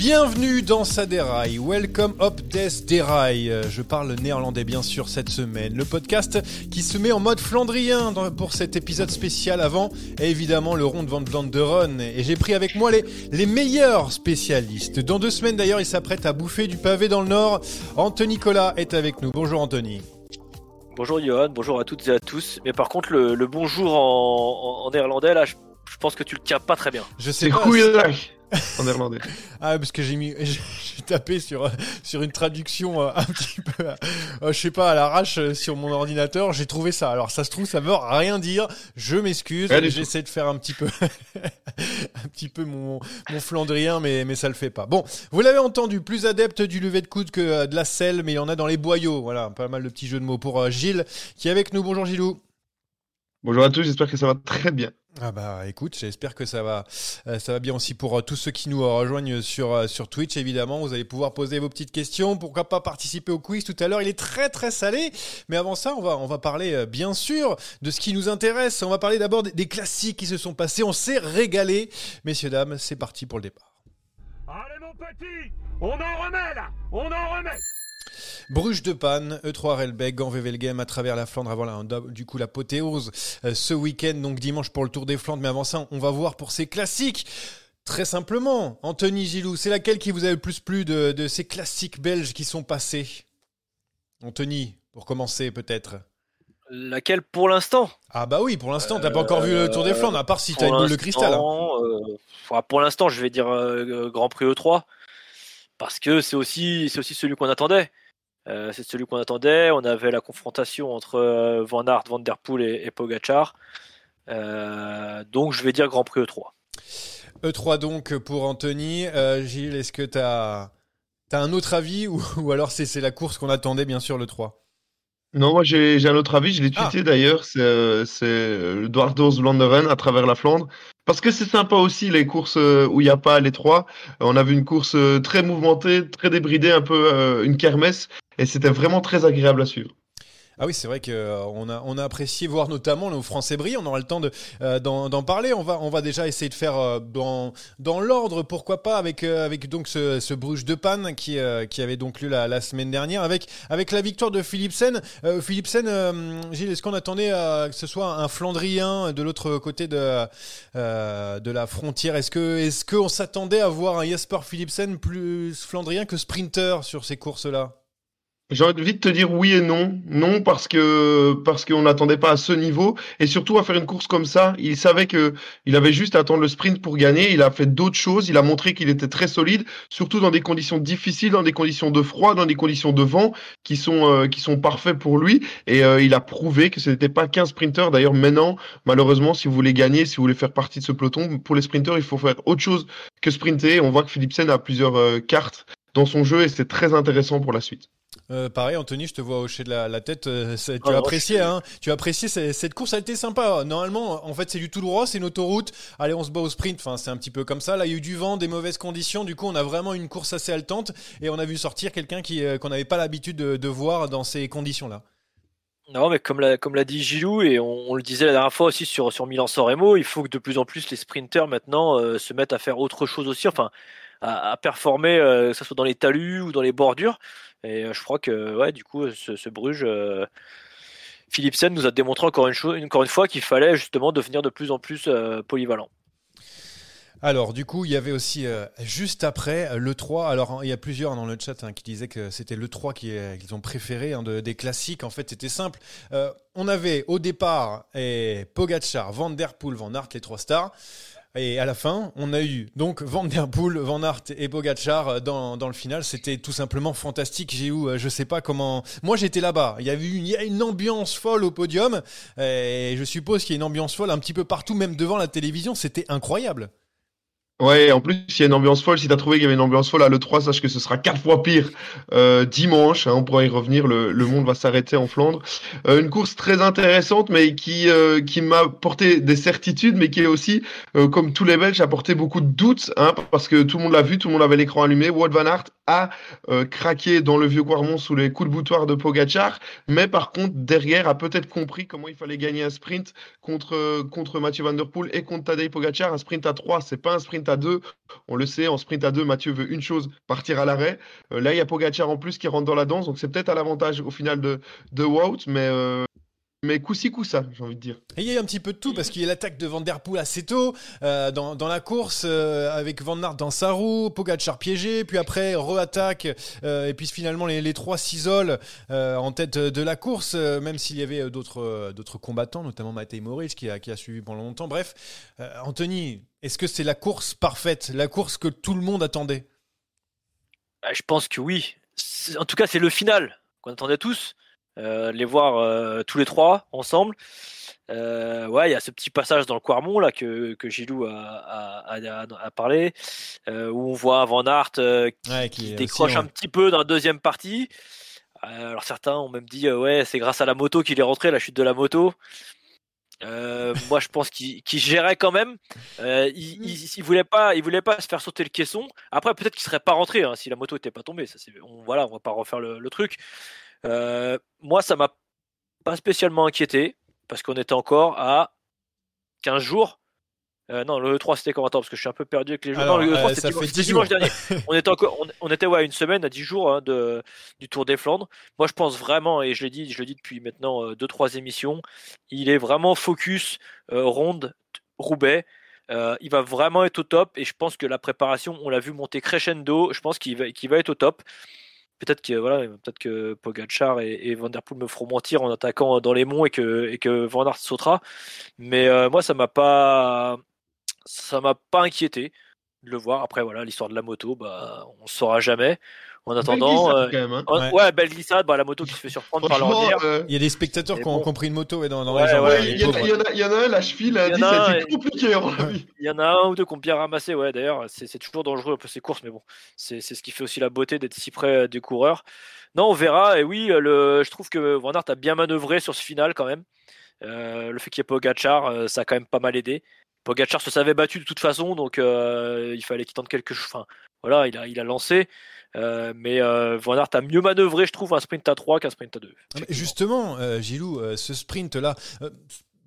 Bienvenue dans sa déraille, welcome up des déraille. Euh, Je parle néerlandais bien sûr cette semaine. Le podcast qui se met en mode flandrien pour cet épisode spécial avant évidemment le rond de Van Vlaanderen. Et j'ai pris avec moi les, les meilleurs spécialistes. Dans deux semaines d'ailleurs il s'apprête à bouffer du pavé dans le nord. Anthony Nicolas est avec nous. Bonjour Anthony. Bonjour Johan, bonjour à toutes et à tous. Mais par contre, le, le bonjour en, en- en néerlandais, là, je, je pense que tu le tiens pas très bien. Je sais pas. en néerlandais. Ah, parce que j'ai mis, j'ai tapé sur, euh, sur une traduction euh, un petit peu, euh, je sais pas, à l'arrache euh, sur mon ordinateur. J'ai trouvé ça. Alors, ça se trouve, ça veut rien dire. Je m'excuse. J'essaie de faire un petit peu, un petit peu mon, mon flandrien, mais, mais ça le fait pas. Bon, vous l'avez entendu, plus adepte du lever de coude que euh, de la selle, mais il y en a dans les boyaux. Voilà, pas mal de petits jeux de mots pour euh, Gilles, qui est avec nous. Bonjour Gilou. Bonjour à tous, j'espère que ça va très bien. Ah bah écoute, j'espère que ça va, euh, ça va bien aussi pour euh, tous ceux qui nous rejoignent sur, euh, sur Twitch évidemment. Vous allez pouvoir poser vos petites questions. Pourquoi pas participer au quiz? Tout à l'heure Il est très très salé. Mais avant ça, on va, parler bien sûr de ce qui nous intéresse. On va parler d'abord des, des classiques qui se sont passés. On s'est régalé. Messieurs, dames, c'est parti pour le départ. Allez mon petit, on en remet là, on en remet. Bruges de Panne, E3 Relbeck, Gand-Wevelgem à travers la Flandre avant la, du coup l'apothéose euh, ce week-end, donc dimanche pour le Tour des Flandres. Mais avant ça, on va voir pour ces classiques. Très simplement, Anthony Gilou, c'est laquelle qui vous a le plus plu de, de ces classiques belges qui sont passés? Anthony, pour commencer peut-être. Laquelle pour l'instant? Ah bah oui, pour l'instant, t'as pas encore vu le Tour des Flandres, à part si t'as une boule de cristal. hein. euh, pour l'instant, je vais dire euh, Grand Prix E3 parce que c'est aussi, c'est aussi celui qu'on attendait. Euh, c'est celui qu'on attendait. On avait la confrontation entre euh, Van Aert, Van Der Poel et, et. Euh, donc, je vais dire Grand Prix E E3. E3 donc pour Anthony. Gilles, est-ce que t'as as un autre avis ou, alors c'est c'est la course qu'on attendait bien sûr le 3 Non, moi j'ai un autre avis, je l'ai Ah. tweeté d'ailleurs, c'est euh, euh, le Dwardos Vlaanderen à travers la Flandre. Parce que c'est sympa aussi les courses euh, où il n'y a pas les trois. On a vu une course euh, très mouvementée, très débridée, un peu euh, une kermesse, et c'était vraiment très agréable à suivre. Ah oui, c'est vrai qu'on a, on a apprécié voir notamment nos Français briller. On aura le temps euh, d'en, parler. On va, déjà essayer de faire euh, dans, dans l'ordre, pourquoi pas, avec, euh, donc ce, ce Bruges de Panne qui, euh, avait donc lieu la, semaine dernière, avec, la victoire de Philipsen. Euh, Philipsen, euh, Gilles, est-ce qu'on attendait que ce soit un Flandrien de l'autre côté de, euh, la frontière? Est-ce que, est-ce qu'on s'attendait à voir un Jesper Philipsen plus Flandrien que sprinter sur ces courses-là? J'ai envie de te dire oui et non. Non parce que parce qu'on n'attendait pas à ce niveau et surtout à faire une course comme ça. Il savait que il avait juste à attendre le sprint pour gagner. Il a fait d'autres choses. Il a montré qu'il était très solide, surtout dans des conditions difficiles, dans des conditions de froid, dans des conditions de vent qui sont euh, qui sont parfaits pour lui. Et euh, il a prouvé que ce n'était pas qu'un sprinter. D'ailleurs maintenant, malheureusement, si vous voulez gagner, si vous voulez faire partie de ce peloton, pour les sprinters, il faut faire autre chose que sprinter. On voit que Philipsen a plusieurs euh, cartes dans son jeu et c'est très intéressant pour la suite. Euh, pareil, Anthony, je te vois hocher de la, tête. Euh, tu, Ah, as non, apprécié, je suis- hein tu as apprécié ce- cette course, a été sympa. Normalement, en fait, c'est du tout droit, c'est une autoroute. Allez, on se bat au sprint. Enfin, c'est un petit peu comme ça. Là, il y a eu du vent, des mauvaises conditions. Du coup, on a vraiment une course assez haletante et on a vu sortir quelqu'un qui euh, qu'on n'avait pas l'habitude de, de voir dans ces conditions-là. Non, mais comme l'a, comme l'a dit Gilou, et on, on le disait la dernière fois aussi sur, sur Milan-San Remo, il faut que de plus en plus les sprinters maintenant euh, se mettent à faire autre chose aussi, enfin, à, à performer, euh, que ce soit dans les talus ou dans les bordures. Et euh, je crois que, ouais, du coup, ce, ce Bruges, euh, Philipsen nous a démontré encore une, chose, encore une fois qu'il fallait justement devenir de plus en plus euh, polyvalent. Alors, du coup, il y avait aussi juste après le 3. Alors, il y a plusieurs dans le chat hein, qui disaient que c'était le 3 qui, euh, qu'ils ont préféré hein, de- des classiques. En fait, c'était simple. On avait au départ eh, Pogacar, Van Der Poel, Van Aert, les trois stars. Et à la fin, on a eu donc Van Der Poel, Van Aert et Pogacar euh, dans, dans le final. C'était tout simplement fantastique. J'ai eu, euh, je sais pas comment. Moi, j'étais là-bas. Il y avait eu une, a une ambiance folle au podium. Et je suppose qu'il y a une ambiance folle un petit peu partout, même devant la télévision. C'était incroyable. Ouais, en plus, il y a une ambiance folle. Si t'as trouvé qu'il y avait une ambiance folle à l'E3, sache que ce sera quatre fois pire euh, dimanche. hein, on pourra y revenir. Le, le monde va s'arrêter en Flandre. Euh, une course très intéressante, mais qui euh, qui m'a porté des certitudes, mais qui est aussi, comme tous les Belges, apporté beaucoup de doutes, hein, parce que tout le monde l'a vu, tout le monde avait l'écran allumé. Wout van Aert a craqué dans le vieux Quarmont sous les coups de boutoir de Pogacar, mais par contre derrière a peut-être compris comment il fallait gagner un sprint contre contre Mathieu Van Der Poel et contre Tadej Pogacar. Un sprint à 3, c'est pas un sprint à 2. On le sait, en sprint à 2, Mathieu veut une chose, partir à l'arrêt. Euh, là, il y a Pogacar en plus qui rentre dans la danse, donc c'est peut-être à l'avantage au final de, de Wout, mais, mais coup-ci, coup-ça, j'ai envie de dire. Et il y a eu un petit peu de tout parce qu'il y a l'attaque de Van Der Poel assez tôt euh, dans, dans la course euh, avec Van Aert dans sa roue, Pogacar piégé, puis après re-attaque euh, et puis finalement les, les trois s'isolent euh, en tête de la course, euh, même s'il y avait d'autres euh, d'autres combattants, notamment Matej Moritz qui a, qui a suivi pendant longtemps. Bref, euh, Anthony, est-ce que c'est la course parfaite, la course que tout le monde attendait? Bah, je pense que oui. C'est- En tout cas, c'est le final qu'on attendait tous. Euh, les voir euh, tous les trois ensemble. Euh, ouais, il y a ce petit passage dans le Quarmont là que, que Gilou a, a, a- a parlé, euh, où on voit Van euh, Ouais, qui décroche un petit peu dans la deuxième partie. Alors certains ont même dit ouais, c'est grâce à la moto qu'il est rentré, la chute de la moto. Moi, je pense qu'il gérait quand même. Il, il, il voulait pas, il voulait pas se faire sauter le caisson. Après, peut-être qu'il serait pas rentré hein, si la moto était pas tombée. Ça, on, voilà, on va pas refaire le, le truc. Euh, moi, ça m'a pas spécialement inquiété parce qu'on était encore à 15 jours. Euh, non, le 3 c'était quand Attends, parce que je suis un peu perdu avec les jours. Alors, non, le 3 euh, c'était dimanche, fait c'était 10 dimanche dernier. on était encore, on, on était ouais, à une semaine, à 10 jours hein, de, du Tour des Flandres. Moi, je pense vraiment, et je l'ai dit, je le dis depuis maintenant 2-3 émissions, il est vraiment focus euh, ronde Roubaix. Euh, il va vraiment être au top et je pense que la préparation, on l'a vu monter crescendo. Je pense qu'il va, qu'il va être au top. Peut-être que voilà, peut-être Pogacar et, et me feront mentir en attaquant dans les monts et que, et que Van Aert sautera. Mais euh, moi, ça m'a pas, ça m'a pas inquiété de le voir. Après, voilà, l'histoire de la moto, bah, on saura jamais. En attendant, euh, glissade, quand même, hein. en- Ouais. ouais. belle glissade, bah, la moto qui se fait surprendre par l'ornière. euh, Il y a des spectateurs qui ont bon. compris une moto ouais, dans, dans Ouais, les jambes. ouais, hein, ouais, les il y, en a- pauvres. il y en a- il y en a un, la cheville, ça a été compliqué, avis. Il y en a un ou deux qui ont bien ramassé, ouais, d'ailleurs, c'est toujours dangereux un peu ces courses, mais bon, c'est c'est ce qui fait aussi la beauté d'être si près euh, des coureurs. Non, on verra, et oui, euh, le, je trouve que Van Aert a bien manœuvré sur ce final quand même. Euh, le fait qu'il y ait Pogacar, euh, ça a quand même pas mal aidé. Pogacar se savait battu de toute façon, donc euh, il fallait qu'il tente quelque chose. Enfin, voilà, il a, il a lancé, euh, mais euh, Van a mieux manœuvré, je trouve, un sprint à 3 qu'un sprint à 2. Ah, mais Justement, euh, Gilou, euh, ce sprint-là,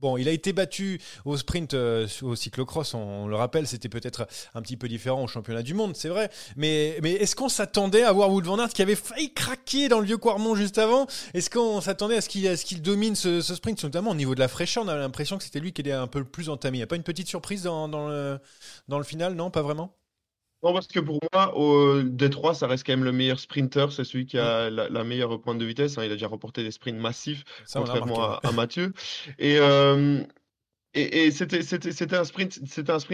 bon, il a été battu au sprint au cyclocross, on, on le rappelle, c'était peut-être un petit peu différent au championnat du monde, c'est vrai. Mais, mais est-ce qu'on s'attendait à voir Wout van Aert qui avait failli craquer dans le vieux Quarmont juste avant Est-ce qu'on s'attendait à ce qu'il domine ce, ce sprint, notamment au niveau de la fraîcheur On a l'impression que c'était lui qui était un peu le plus entamé. Il n'y a pas une petite surprise dans, dans le, dans le final, non Pas vraiment? Non, parce que pour moi, au Détroit, ça reste quand même le meilleur sprinter. C'est celui qui a la, la meilleure pointe de vitesse. hein. Il a déjà remporté des sprints massifs, Ça, contrairement à, à Mathieu. Et, euh, et, c'était, un sprint,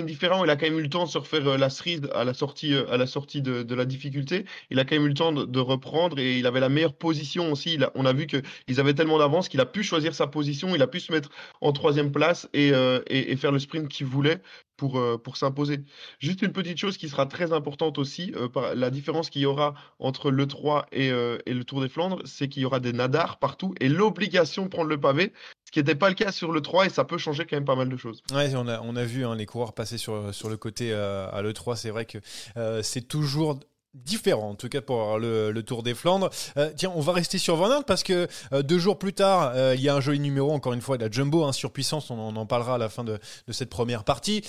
différent. Il a quand même eu le temps de se refaire euh, la cerise à la sortie, euh, de, la difficulté. Il a quand même eu le temps de, reprendre et il avait la meilleure position aussi. On a vu qu'ils avaient tellement d'avance qu'il a pu choisir sa position. Il a pu se mettre en troisième place et, euh, faire le sprint qu'il voulait pour, s'imposer. Juste une petite chose qui sera très importante aussi, la différence qu'il y aura entre le 3 et, et le Tour des Flandres, c'est qu'il y aura des nadars partout et l'obligation de prendre le pavé, ce qui n'était pas le cas sur le 3 et ça peut changer quand même pas mal de choses. Ouais, on a, on a vu hein, les coureurs passer sur, sur le côté euh, à l'E3. C'est vrai que euh, c'est toujours différent, en tout cas pour le, Tour des Flandres. Euh, tiens, on va rester sur Van Aert parce que euh, deux jours plus tard, euh, il y a un joli numéro, encore une fois, de la Jumbo, hein, surpuissance, on, en- parlera à la fin de, cette première partie.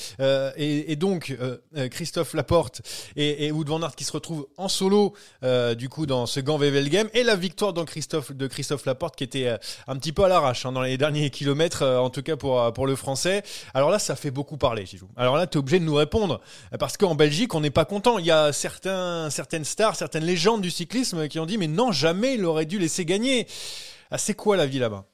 Et, donc, Christophe Laporte et, et Wout Van Aert qui se retrouvent en solo, du coup, dans ce Gant Wevelgem, et la victoire de Christophe Laporte qui était un petit peu à l'arrache hein, dans les derniers kilomètres, en tout cas pour, le français. Alors là, ça fait beaucoup parler, Gilou. Alors là, tu es obligé de nous répondre, parce qu'en Belgique, on n'est pas content. Il y a certains, certaines stars, certaines légendes du cyclisme qui ont dit, mais non, jamais il aurait dû laisser gagner. Ah, c'est quoi la vie là-bas?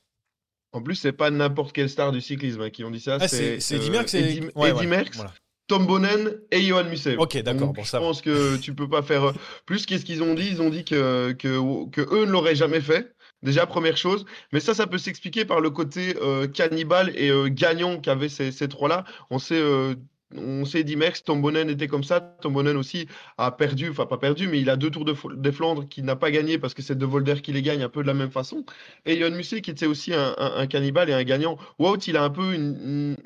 En plus, c'est pas n'importe quelle star du cyclisme hein, qui ont dit ça. ah, C'est Eddy euh, Merckx ouais, Eddy ouais, Merckx, voilà. Tom Bonnen et Johan Museeuw. Ok, d'accord, bon, je ça va. pense que tu peux pas faire euh, plus. Qu'est-ce qu'ils ont dit? Ils ont dit que, que, que eux ne l'auraient jamais fait. Déjà, première chose. Mais ça, ça peut s'expliquer par le côté euh, cannibale et euh, gagnant qu'avaient ces, ces trois-là. On sait, euh, on sait Eddy Merckx, Tom Bonnen était comme ça. Tom Bonnen aussi a perdu, enfin pas perdu, mais il a deux tours de des Flandres qu'il n'a pas gagné parce que c'est De Volder qui les gagne un peu de la même façon. Et Johan Museeuw qui était aussi un, cannibale et un gagnant. Wout, il a un peu une-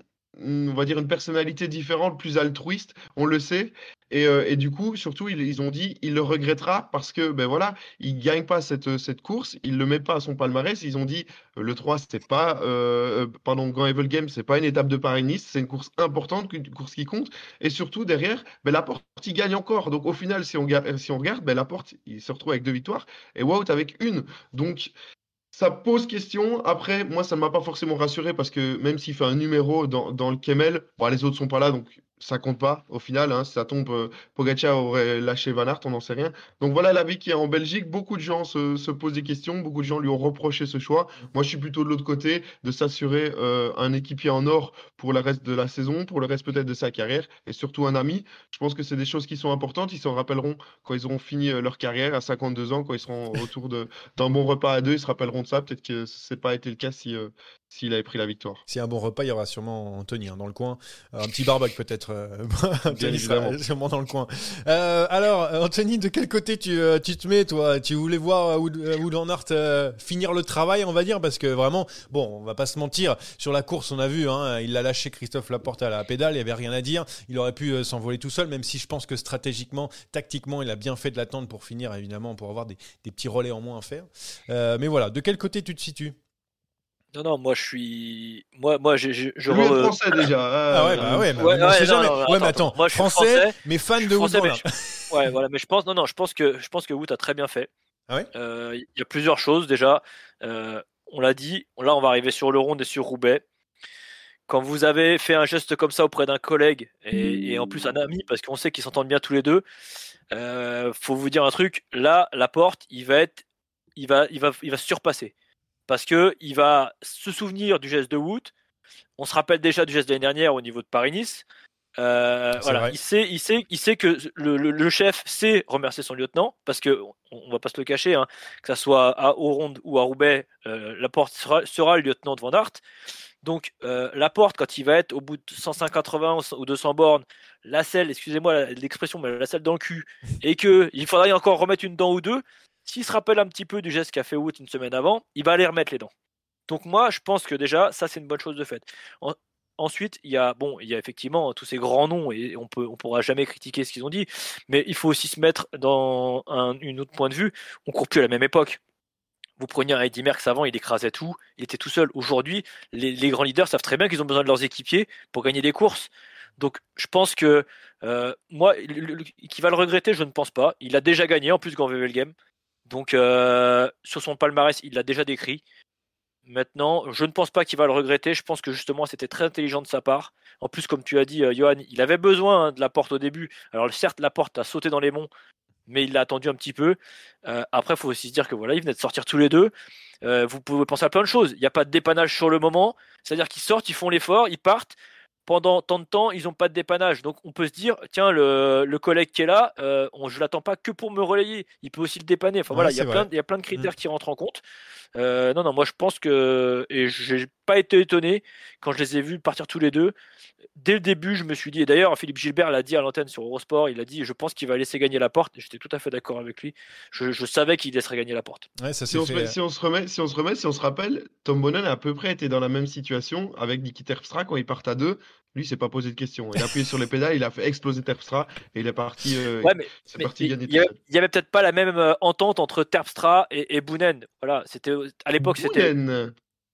on va dire une personnalité différente, plus altruiste, on le sait. Et, euh, du coup, surtout, ils, ont dit, il le regrettera parce que, ben voilà, il gagne pas cette, cette course, il le met pas à son palmarès. Ils ont dit, euh, le 3, c'est pas, euh, euh, pardon, Grand Evil Game, c'est pas une étape de Paris-Nice, c'est une course importante, une course qui compte. Et surtout, derrière, ben, Laporte, il gagne encore. Donc, au final, si on, si on regarde, ben, Laporte, il se retrouve avec deux victoires et Wout avec une. Donc, ça pose question. Après, moi, ça ne m'a pas forcément rassuré parce que même s'il fait un numéro dans, le Kemel, bon, les autres sont pas là, donc ça compte pas au final. hein. si ça tombe, euh, Pogacar aurait lâché Van Aert, on n'en sait rien. Donc voilà la vie qu'il y a en Belgique. Beaucoup de gens se, se posent des questions, beaucoup de gens lui ont reproché ce choix. Moi, je suis plutôt de l'autre côté, de s'assurer euh, un équipier en or pour le reste de la saison, pour le reste peut-être de sa carrière, et surtout un ami. Je pense que c'est des choses qui sont importantes. Ils s'en rappelleront quand ils auront fini euh, leur carrière à 52 ans, quand ils seront autour d'un bon repas à deux, ils se rappelleront de ça. Peut-être que ce n'est pas été le cas si, euh, s'il avait pris la victoire. A un bon repas, il y aura sûrement Anthony hein, dans le coin. Euh, un petit barbecue peut-être. euh, Anthony sera sûrement dans le coin. Euh, alors, Anthony, de quel côté tu, tu te mets, toi? Tu voulais voir Wood, Wood Van Aert euh, finir le travail, on va dire, parce que vraiment, bon, on va pas se mentir, sur la course, on a vu, hein, il l'a lâché Christophe Laporte à la pédale, il y avait rien à dire. Il aurait pu s'envoler tout seul, même si je pense que stratégiquement, tactiquement, il a bien fait de l'attendre pour finir, évidemment, pour avoir des, des petits relais en moins à faire. Euh, mais voilà, de quel côté tu te situes? Non, non, moi je suis. Moi, moi je, je, je Lui est re- français déjà. Ah ouais, bah ouais, bah, Ouais, ouais, sait non, jamais. non, ouais, mais attends, moi, je suis français, français, mais fan de Wood français, mais Aert. je- Ouais, voilà, mais je pense, non, non, je pense que, je pense que a très bien fait. Ah ouais? Euh, Il y a plusieurs choses déjà. Euh, on l'a dit, là on va arriver sur le Ronde et sur Roubaix. Quand vous avez fait un geste comme ça auprès d'un collègue et, et en plus un ami, parce qu'on sait qu'ils s'entendent bien tous les deux, euh, faut vous dire un truc. Là, la porte, il va être, il va, il va, il va se surpasser parce que il va se souvenir du geste de Wout. On se rappelle déjà du geste de l'année dernière au niveau de Paris-Nice. Euh, voilà, vrai. il sait, il sait, il sait que le, le- le chef sait remercier son lieutenant parce que on, on va pas se le cacher, hein, que ça soit à Ronde ou à Roubaix, euh, Laporte sera, sera le lieutenant de Van Aert. Donc euh, Laporte, quand il va être au bout de 180 ou 200 bornes, la selle, excusez-moi l'expression, mais la selle dans le cul, et que il faudra y encore remettre une dent ou deux. S'il se rappelle un petit peu du geste qu'a fait Wout une semaine avant, il va aller remettre les dents. Donc moi, je pense que déjà, ça c'est une bonne chose de fait. En- Ensuite, il y a bon, il y a effectivement tous ces grands noms et on on pourra jamais critiquer ce qu'ils ont dit, mais il faut aussi se mettre dans un une autre point de vue. On court plus à la même époque. Vous preniez un Eddy Merckx avant, il écrasait tout, il était tout seul. Aujourd'hui, les, grands leaders savent très bien qu'ils ont besoin de leurs équipiers pour gagner des courses. Donc, je pense que euh, moi, qui va le regretter, je ne pense pas. Il a déjà gagné en plus Grand Game. Donc, euh, sur son palmarès, il l'a déjà décrit. Maintenant, je ne pense pas qu'il va le regretter. Je pense que justement, c'était très intelligent de sa part. En plus, comme tu as dit, euh, Johan, il avait besoin hein, de la porte au début. Alors, certes, la porte a sauté dans les monts, mais il l'a attendu un petit peu. Euh, après, il faut aussi se dire que voilà, ils venaient de sortir tous les deux. Vous pouvez penser à plein de choses. Il n'y a pas de dépannage sur le moment. C'est-à-dire qu'ils sortent, ils font l'effort, ils partent pendant tant de temps, ils n'ont pas de dépannage. Donc on peut se dire, tiens, le, le collègue qui est là, euh, on, je l'attends pas que pour me relayer, il peut aussi le dépanner. Enfin voilà, il y, a plein, il y a plein de critères mm. qui rentrent en compte. Euh, non, non, moi je pense que, et j'ai pas été étonné quand je les ai vus partir tous les deux. Dès le début, je me suis dit, et d'ailleurs Philippe Gilbert l'a dit à l'antenne sur Eurosport, il a dit, je pense qu'il va laisser gagner la porte, et j'étais tout à fait d'accord avec lui. Je, je savais qu'il laisserait gagner la porte. Ouais, ça si, on fait... si, on se remet, si on se remet, si on se rappelle, Tom Bonnen a à peu près été dans la même situation avec Niki Terpstra quand ils partent à deux. Lui, s'est pas posé de questions. Il a appuyé sur les pédales, il a fait exploser Terpstra et il est parti, euh, ouais, mais, parti gagner. Il y, avait, peut-être pas la même euh, entente entre Terpstra et, et Bounen. Voilà, c'était à l'époque c'était.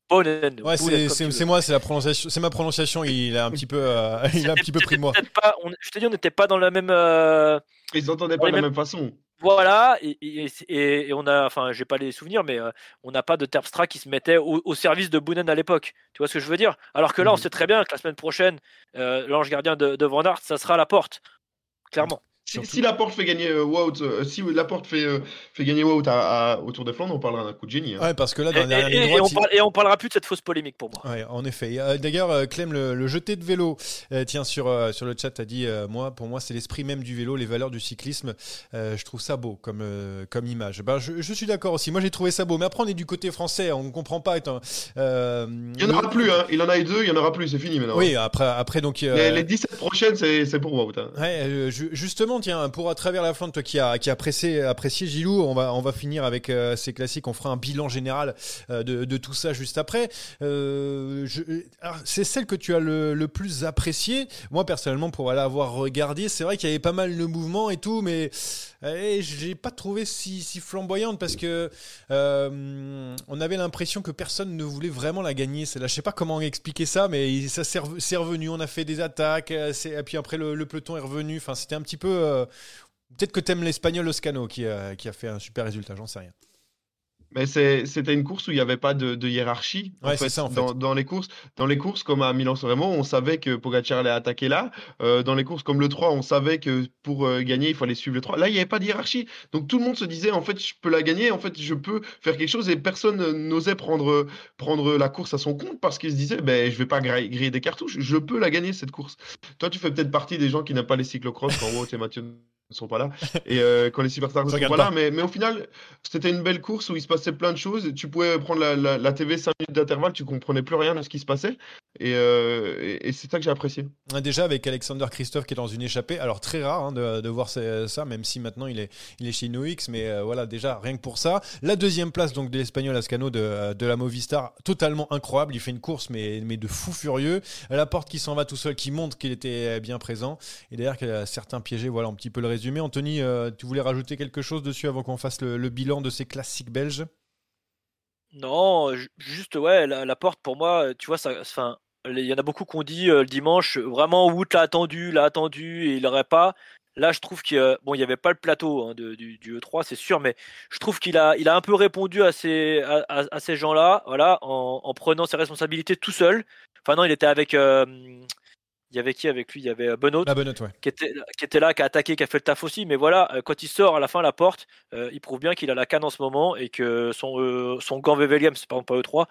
Bonen. Ouais, c'est moi, c'est la prononciation, c'est ma prononciation. Il a un petit peu, euh, il a un petit peu pris de moi. Pas, on, je te dis, on n'était pas dans la même. Euh, Ils n'entendaient pas de la même façon. Voilà, et, et, et, on a, enfin, j'ai pas les souvenirs, mais euh, on n'a pas de Terpstra qui se mettait au, service de Boonen à l'époque. Tu vois ce que je veux dire? Alors que là, on mhm. sait très bien que la semaine prochaine, euh, l'ange gardien de, de Van Aert, ça sera à la porte, clairement. Si, la porte fait gagner euh, Wout, euh, si la porte fait, euh, fait gagner Wout à, au Tour de Flandre, on parlera d'un coup de génie. Hein. Ouais, parce que là, dans et, la et, on et, on parlera plus de cette fausse polémique pour moi. Ouais, en effet. D'ailleurs, Clem, le, jeté de vélo, tiens, sur, sur le chat, a dit moi, pour moi, c'est l'esprit même du vélo, les valeurs du cyclisme. je trouve ça beau comme, comme image. Ben, je, je suis d'accord aussi. Moi, j'ai trouvé ça beau. Mais après, on est du côté français, on ne comprend pas. Étant, il n'y en aura plus, hein. il en a eu deux, il n'y en aura plus, c'est fini maintenant. Oui, après, après donc. Les, les, 17 prochaines, c'est pour Wout. Hein. Ouais, justement, tiens, pour à travers la Flandre, toi qui a, qui a apprécié, Gilou, on va, on va finir avec euh, ces classiques. On fera un bilan général euh, de, de, tout ça juste après. Euh, c'est celle que tu as le, le plus appréciée. Moi, personnellement, pour aller avoir regardé, c'est vrai qu'il y avait pas mal de mouvements et tout, mais eh, je n'ai pas trouvé si, flamboyante parce que on avait l'impression que personne ne voulait vraiment la gagner. Là, je sais pas comment expliquer ça, mais ça s'est revenu. On a fait des attaques, et puis après le, peloton est revenu. Enfin, c'était un petit peu Peut-être que tu aimes l'espagnol Oscano qui a fait un super résultat, j'en sais rien. Mais c'était une course où il n'y avait pas de, hiérarchie. Ouais, c'est ça, en fait. Dans, dans, les courses, dans les courses comme à Milan-San on savait que Pogacar allait attaquer là. Euh, dans les courses comme le 3, on savait que pour euh, gagner, il fallait suivre le 3. Là, il n'y avait pas de hiérarchie. Donc tout le monde se disait, en fait, je peux la gagner, en fait, je peux faire quelque chose. Et personne n'osait prendre, prendre la course à son compte parce qu'il se disait, ben, je ne vais pas griller des cartouches, je peux la gagner, cette course. Toi, tu fais peut-être partie des gens qui n'aiment pas les cyclocross quand Wout et Mathieu ne sont pas là et euh, quand les superstars ne sont pas, là mais, mais au final c'était une belle course où il se passait plein de choses tu pouvais prendre la, la, la TV 5 minutes d'intervalle tu comprenais plus rien de ce qui se passait euh, et, c'est ça que j'ai apprécié. Déjà avec Alexander Christophe qui est dans une échappée, alors très rare hein, de, voir ça, même si maintenant il est, il est chez NoX, mais euh, voilà, déjà rien que pour ça. La deuxième place donc de l'Espagnol Ascano de, de, la Movistar, totalement incroyable. Il fait une course, mais, mais de fou furieux. La porte qui s'en va tout seul, qui montre qu'il était bien présent. Et d'ailleurs, certains piégés, voilà un petit peu le résumé. Anthony, euh, tu voulais rajouter quelque chose dessus avant qu'on fasse le, bilan de ces classiques belges? Non, juste ouais, la, porte pour moi, tu vois, ça, il y en a beaucoup qui ont dit euh, le dimanche, vraiment Wout l'a attendu, l'a attendu et il n'aurait pas. Là, je trouve qu'il bon, n'y avait pas le plateau hein, du, E3, c'est sûr, mais je trouve qu'il a, il a un peu répondu à ces, à, ces gens-là, voilà, en, prenant ses responsabilités tout seul. Enfin non, il était avec, euh, il y avait qui avec lui? Il y avait Benoît, ah, qui, était, qui était là, qui a attaqué, qui a fait le taf aussi. Mais voilà, euh, quand il sort à la fin la porte, il prouve bien qu'il a la canne en ce moment et que son, son gant VVLM, c'est par exemple pas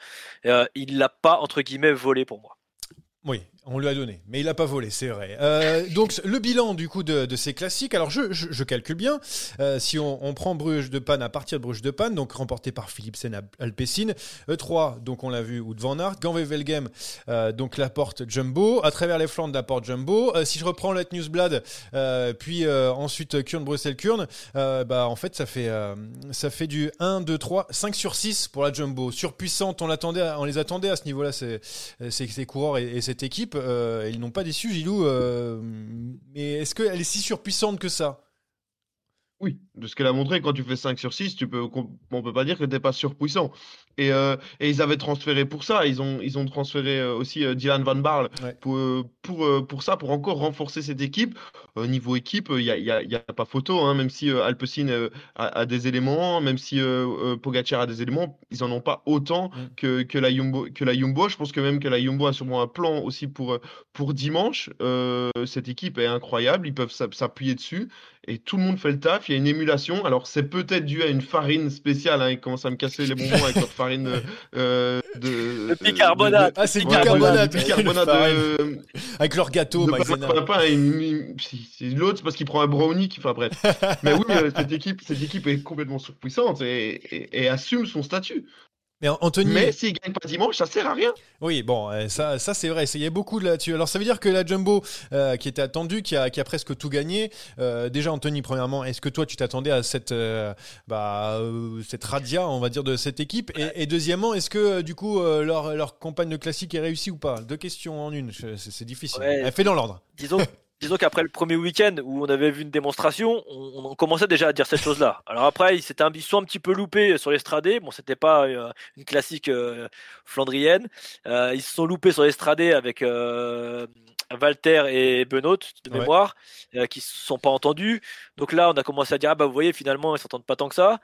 E3, il l'a pas entre guillemets volé pour moi. Oui, on lui a donné, mais il n'a pas volé, c'est vrai. Euh, donc le bilan du coup de, ces classiques, alors je, je, calcule bien, euh, si on, prend Bruges de Panne à partir de Bruges de Panne, donc remporté par Philipsen Alpecin, E3, donc on l'a vu, Wout van Aert, Ganvevelgem, euh, donc la porte Jumbo, à travers les flancs de la porte Jumbo. si je reprends Let Newsblad, puis ensuite Kurn, Bruxelles, Kurn, bah en fait ça fait, ça fait du 1, 2, 3, 5 sur 6 pour la Jumbo. Surpuissante, on, on les attendait à ce niveau-là, ces coureurs et cette équipe. Euh, ils n'ont pas déçu, Gilou. Euh, mais est-ce qu'elle est si surpuissante que ça? Oui. de ce qu'elle a montré, quand tu fais 5 sur 6, tu peux, on peut pas dire que tu n'es pas surpuissant. Et, euh, et, ils avaient transféré pour ça. Ils ont, ils ont transféré euh, aussi euh, Dylan Van Barle pour, pour, pour ça, pour encore renforcer cette équipe. Au niveau équipe, il n'y a, y a, y a, pas photo, hein, même si Alpecin a, des éléments, même si Pogacar a des éléments, ils n'en ont pas autant mm. que, que, la Jumbo, que la Jumbo. Je pense que même que la Jumbo a sûrement un plan aussi pour, pour dimanche. cette équipe est incroyable. Ils peuvent s'appuyer dessus et tout le monde fait le taf. Il y a une émulation. Alors, c'est peut-être dû à une farine spéciale. Hein. Ils commencent à me casser les bonbons avec leur farine euh, de. Le bicarbonate. ah, c'est le bicarbonate. Bicarbonate de... Avec leur gâteau, maïzena. C'est l'autre, c'est parce qu'il prend un brownie. Enfin, bref. Mais oui, euh, cette, équipe, cette équipe est complètement surpuissante et, et assume son statut. Mais Anthony. Mais s'il gagne pas dimanche, ça sert à rien. Oui, bon, euh, ça, ça c'est vrai. Il y a beaucoup là-dessus. Alors ça veut dire que la Jumbo, euh, qui était attendue, qui a, qui a presque tout gagné. Euh, déjà, Anthony, premièrement, est-ce que toi, tu t'attendais à cette, bah, cette radia, on va dire, de cette équipe? Et, deuxièmement, est-ce que du coup, leur, leur campagne de classique est réussie ou pas? Deux questions en une. C'est difficile. Elle fait dans l'ordre. Disons. disons qu'après le premier week-end où on avait vu une démonstration, on, commençait déjà à dire cette chose-là. Alors après, ils s'étaient un, sont un petit peu loupés sur l'estradé. Bon, c'était pas euh, une classique euh, flandrienne. Euh, ils se sont loupés sur l'estradé avec Walter et Benoît de mémoire, qui se sont pas entendus. Donc là, on a commencé à dire ah bah vous voyez finalement ils s'entendent pas tant que ça.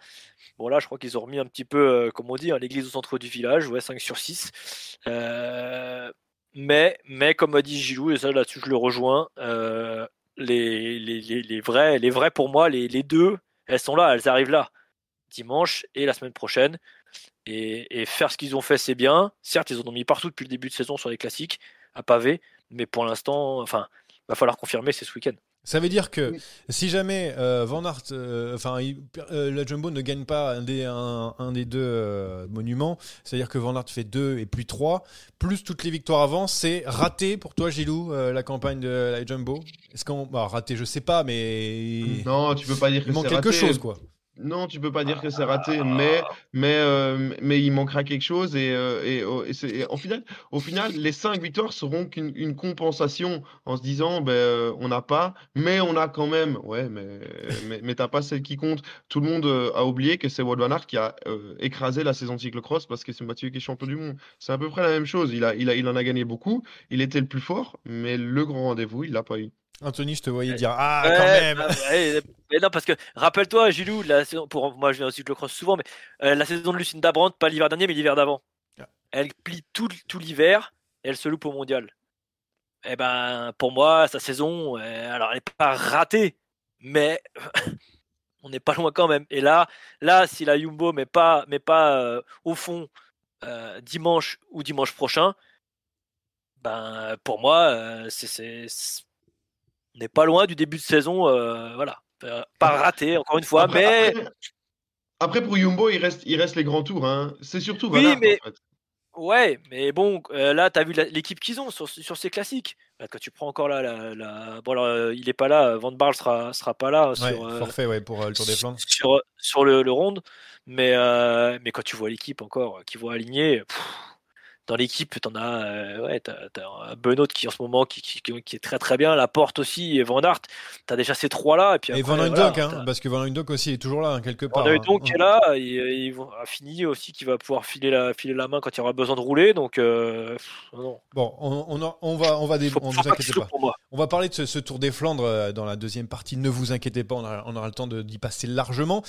Bon là, je crois qu'ils ont remis un petit peu, comme on dit, hein, l'église au centre du village. Ouais, 5 sur 6. Mais, comme a dit Gilou, et ça là-dessus je le rejoins, euh, les, les, vrais, les vrais pour moi, les, deux, elles sont là, elles arrivent là, dimanche et la semaine prochaine. Et, et faire ce qu'ils ont fait, c'est bien. Certes, ils en ont mis partout depuis le début de saison sur les classiques, à pavé, mais pour l'instant, enfin, va falloir confirmer, c'est ce week-end. Ça veut dire que si jamais euh, Van Aert, euh, enfin euh, la Jumbo ne gagne pas un des, un, des deux monuments, c'est-à-dire que Van Aert fait deux et puis trois, plus toutes les victoires avant, c'est raté pour toi Gilou la campagne de la Jumbo? Est-ce qu'on bah, raté, je sais pas, mais non, tu peux pas dire que il manque quelque chose quoi. Non, tu peux pas dire que c'est raté, mais, mais, euh, mais il manquera quelque chose. Et, euh, et, oh, au, final, au final, les cinq victoires seront qu'une compensation en se disant ben, euh, on n'a pas, mais on a quand même. Ouais, mais, mais, mais t'as pas celle qui compte. Tout le monde a oublié que c'est Wout Van Aert qui a écrasé la saison de cyclocross parce que c'est Mathieu qui est champion du monde. C'est à peu près la même chose. Il, a, il, a, il en a gagné beaucoup. Il était le plus fort, mais le grand rendez-vous, il l'a pas eu. Anthony, je te voyais dire Ah, quand même mais non, parce que rappelle-toi, Gilou, la saison, pour moi je viens aussi de le cross souvent, mais euh, la saison de Lucinda Brandt, pas l'hiver dernier, mais l'hiver d'avant. Ah. Elle plie tout, tout l'hiver et elle se loupe au mondial. Et eh ben, pour moi, sa saison, euh, alors elle n'est pas ratée, mais on n'est pas loin quand même. Et là, là, si la Jumbo met pas, met pas euh, au fond dimanche ou dimanche prochain, ben pour moi, c'est on n'est pas loin du début de saison, euh, voilà, euh, pas raté encore une fois, mais après, pour Yumbo, il reste, il reste les grands tours, hein. C'est surtout oui, mais ouais, mais bon, euh, là, tu as vu l'équipe qu'ils ont sur, sur, ces classiques. quand tu prends encore là, la, bon, alors, il est pas là, Van Barl sera, sera pas là sur forfait, ouais, pour le Tour des Flandres, sur, sur le, le ronde, mais mais quand tu vois l'équipe encore qui vont aligner dans l'équipe, tu en as, euh, ouais, as, Benoît qui en ce moment qui, qui, qui, est très très bien, la porte aussi, et Van Aert. Tu as déjà ces trois-là. Et, puis et Van hein, parce que Van Dijk aussi est toujours là, hein, quelque part. Van hein. est là, il, il a fini aussi, qui va pouvoir filer la, filer la main quand il y aura besoin de rouler. Donc, euh, non. Bon, on, on, on, va, on va dé... on pas. Va parler de ce, Tour des Flandres euh, dans la deuxième partie. Ne vous inquiétez pas, on, on aura le temps d'y passer largement.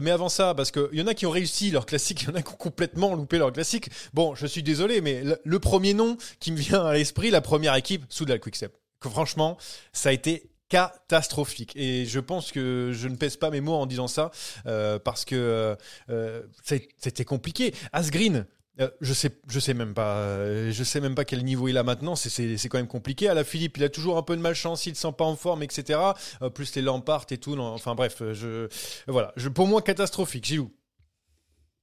mais avant ça, parce qu'il y en a qui ont réussi leur classique, il y en a qui ont complètement loupé leur classique. Bon, je suis désolé mais le, premier nom qui me vient à l'esprit, la première équipe, Soudal Quickstep. Franchement, ça a été catastrophique. Et je pense que je ne pèse pas mes mots en disant ça, euh, parce que euh, c'était compliqué. Asgreen, euh, je sais, je sais même pas, je sais même pas quel niveau il a maintenant. C'est quand même compliqué. À la Philippe, il a toujours un peu de malchance, il ne sent pas en forme, etc. plus les Lampard et tout. enfin bref, je, voilà. Pour moi, catastrophique. Gilou.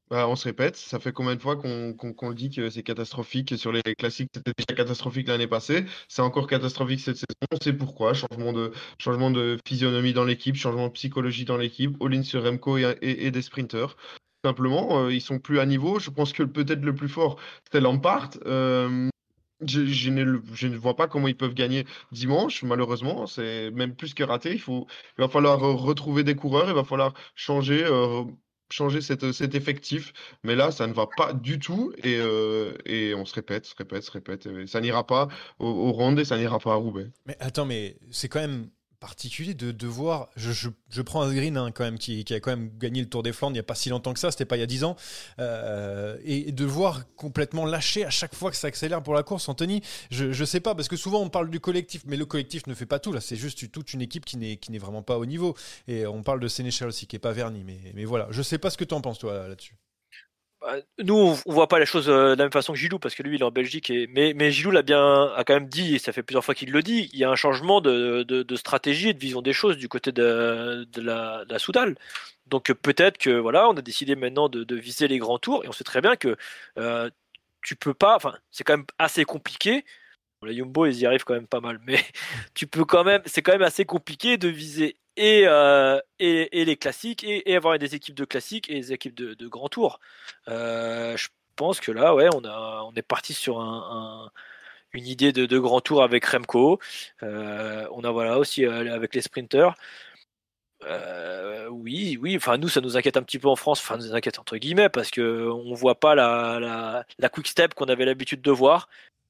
Bah, on se répète, ça fait combien de fois qu'on dit que c'est catastrophique? Sur les classiques, c'était déjà catastrophique l'année passée, c'est encore catastrophique cette saison, on sait pourquoi, changement de, physionomie dans l'équipe, changement de psychologie dans l'équipe, all-in sur Remco et, des sprinters. Simplement, euh, ils sont plus à niveau, je pense que peut-être le plus fort, c'était Lampard. Euh, Je, ne, vois pas comment ils peuvent gagner dimanche, malheureusement. C'est même plus que raté. Il va falloir retrouver des coureurs, il va falloir changer, euh, changer cette, cet effectif. Mais là, ça ne va pas du tout. Et, euh, on se répète, se répète, se répète. Ça n'ira pas au, au et ça n'ira pas à Roubaix. Mais attends, mais c'est quand même particulier de, de voir. Je, je, prends Asgreen hein, quand même qui, qui a quand même gagné le Tour des Flandres il n'y a pas si longtemps que ça, c'était pas il y a 10 ans, euh, et de voir complètement lâché à chaque fois que ça accélère pour la course. Anthony, je, je sais pas parce que souvent on parle du collectif, mais le collectif ne fait pas tout. Là, c'est juste toute une équipe qui n'est qui n'est vraiment pas au niveau. Et on parle de Sénéchal aussi qui est pas verni, mais mais voilà. Je sais pas ce que tu en penses toi là-dessus. Bah, nous, on, voit pas les choses euh, de la même façon que Gilou parce que lui, il est en Belgique. Et, mais, Gilou l'a bien, a quand même dit, et ça fait plusieurs fois qu'il le dit, il y a un changement de, stratégie et de vision des choses du côté de, la, Soudal. Donc peut-être que voilà, on a décidé maintenant de, viser les grands tours et on sait très bien que euh, tu peux pas. Enfin, c'est quand même assez compliqué. Bon, les Jumbo, ils y arrivent quand même pas mal, mais tu peux quand même. C'est quand même assez compliqué de viser et, euh, et, les classiques et, avoir des équipes de classiques et des équipes de, de grands tours. Euh, je pense que là, ouais, on, est parti sur un, un, une idée de, de, grand tour avec Remco. Euh, on a voilà aussi avec les sprinters. Oui, oui. Enfin, nous, ça nous inquiète un petit peu en France. Enfin, nous inquiète entre guillemets parce que on voit pas la quick step qu'on avait l'habitude de voir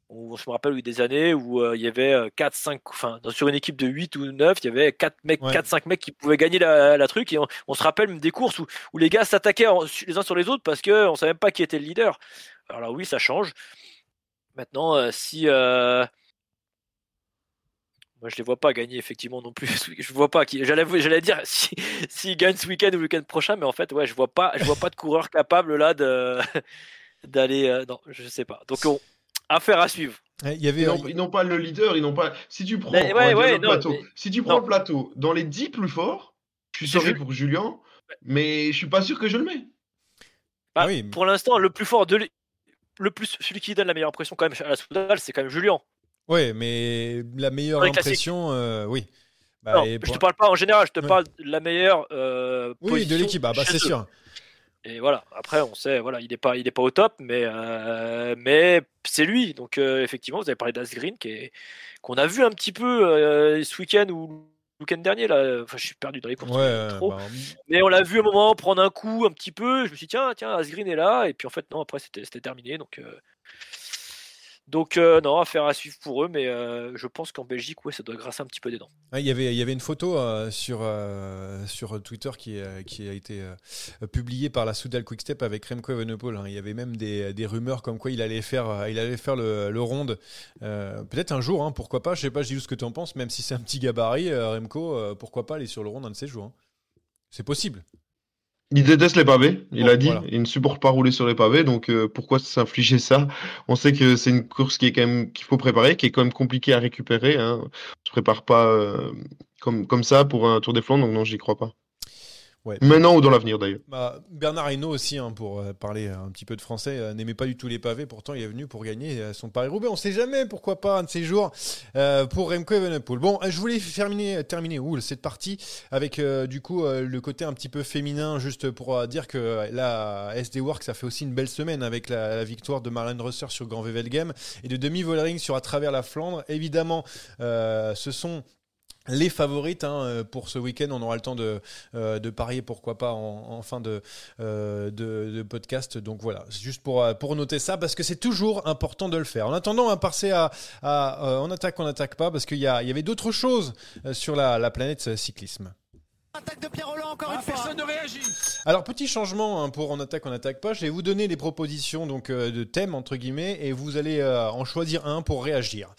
on se me rappelle eu des années où euh, il y avait 4 5 enfin sur une équipe de 8 ou 9 il y avait 4 mecs ouais. 4 5 mecs qui pouvaient gagner la, la truc. Et on, on, se rappelle même des courses où, où les gars s'attaquaient les uns sur les autres parce que on savait même pas qui était le leader. Alors là, oui ça change. Maintenant euh, si euh... moi je les vois pas gagner effectivement non plus. Je vois pas qui j'allais j'allais dire si s'ils gagnent ce week-end ou le week-end prochain mais en fait ouais je vois pas je vois pas de coureur capable là de d'aller euh, non je sais pas. Donc on Affaire à suivre. Il y avait, ils n'ont pas le leader, ils n'ont pas. Si tu prends, mais, ouais, ouais, le non, plateau, mais... si tu prends non. le plateau dans les 10 plus forts, je suis sorry pour Julien, mais je suis pas sûr que je le mets. Bah, ah oui. Pour l'instant, le plus fort de le plus celui qui donne la meilleure impression quand même à la Soudal, c'est quand même Julien. Oui, mais la meilleure impression, euh, oui. Bah, non, pour... je te parle pas en général, je te ouais. parle de la meilleure. Euh, oui, de l'équipe, ah, bah, c'est sûr. Et voilà. Après, on sait, voilà, il n'est pas, il est pas au top, mais euh, mais c'est lui. Donc euh, effectivement, vous avez parlé d'Asgreen, qu'on a vu un petit peu euh, ce week-end ou le week-end dernier là. Enfin, je suis perdu dans les courses ouais, trop. Bah... Mais on l'a vu un moment prendre un coup un petit peu. Je me suis dit tiens, tiens, Asgreen est là. Et puis en fait non, après c'était terminé. Donc donc euh, non, affaire à suivre pour eux, mais euh, je pense qu'en Belgique, ouais, ça doit grasser un petit peu des dents. Il y avait, il y avait une photo euh, sur, sur Twitter qui, qui a été publiée par la Soudal Quickstep avec Remco Evenepoel. Hein. Il y avait même des, des, rumeurs comme quoi il allait faire, il allait faire le, le ronde. Peut-être un jour, hein, pourquoi pas. Je sais pas, je dis ce que tu en penses, même si c'est un petit gabarit, Remco, pourquoi pas aller sur le ronde un de ces jours. Hein. C'est possible. Il déteste les pavés, il bon, a dit. Voilà. Il ne supporte pas rouler sur les pavés, donc euh, pourquoi s'infliger ça? On sait que c'est une course qui est quand même qu'il faut préparer, qui est quand même compliquée à récupérer. Hein. On se prépare pas euh, comme comme ça pour un Tour des Flandres, donc non, j'y crois pas. Ouais. Maintenant ou dans l'avenir d'ailleurs. Bah, Bernard Hinault aussi, hein, pour euh, parler un petit peu de français, euh, n'aimait pas du tout les pavés. Pourtant, il est venu pour gagner euh, son Paris-Roubaix. On sait jamais, pourquoi pas, un de ces jours, pour Remco Evenepoel. Bon, je voulais terminer, terminer ouh, cette partie avec du coup le côté un petit peu féminin, juste pour dire que la SD Works ça fait aussi une belle semaine avec la, la victoire de Marlène Rosser sur Grand Wevelgem et de Demi Vollering sur À travers la Flandre. Évidemment, ce sont les favorites hein, pour ce week-end. On aura le temps de, euh, parier, pourquoi pas, en, fin de, euh, de, podcast. Donc voilà, c'est juste pour, noter ça, parce que c'est toujours important de le faire. En attendant, on va passer à, euh, on attaque, on n'attaque pas, parce qu'il y, y, avait d'autres choses sur la planète cyclisme. Attaque de Pierre Roland encore ah, une personne fois. ne réagit. Alors petit changement hein, pour en attaque on attaque pas. Je vais vous donner des propositions donc euh, de thèmes entre guillemets et vous allez euh, en choisir un pour réagir.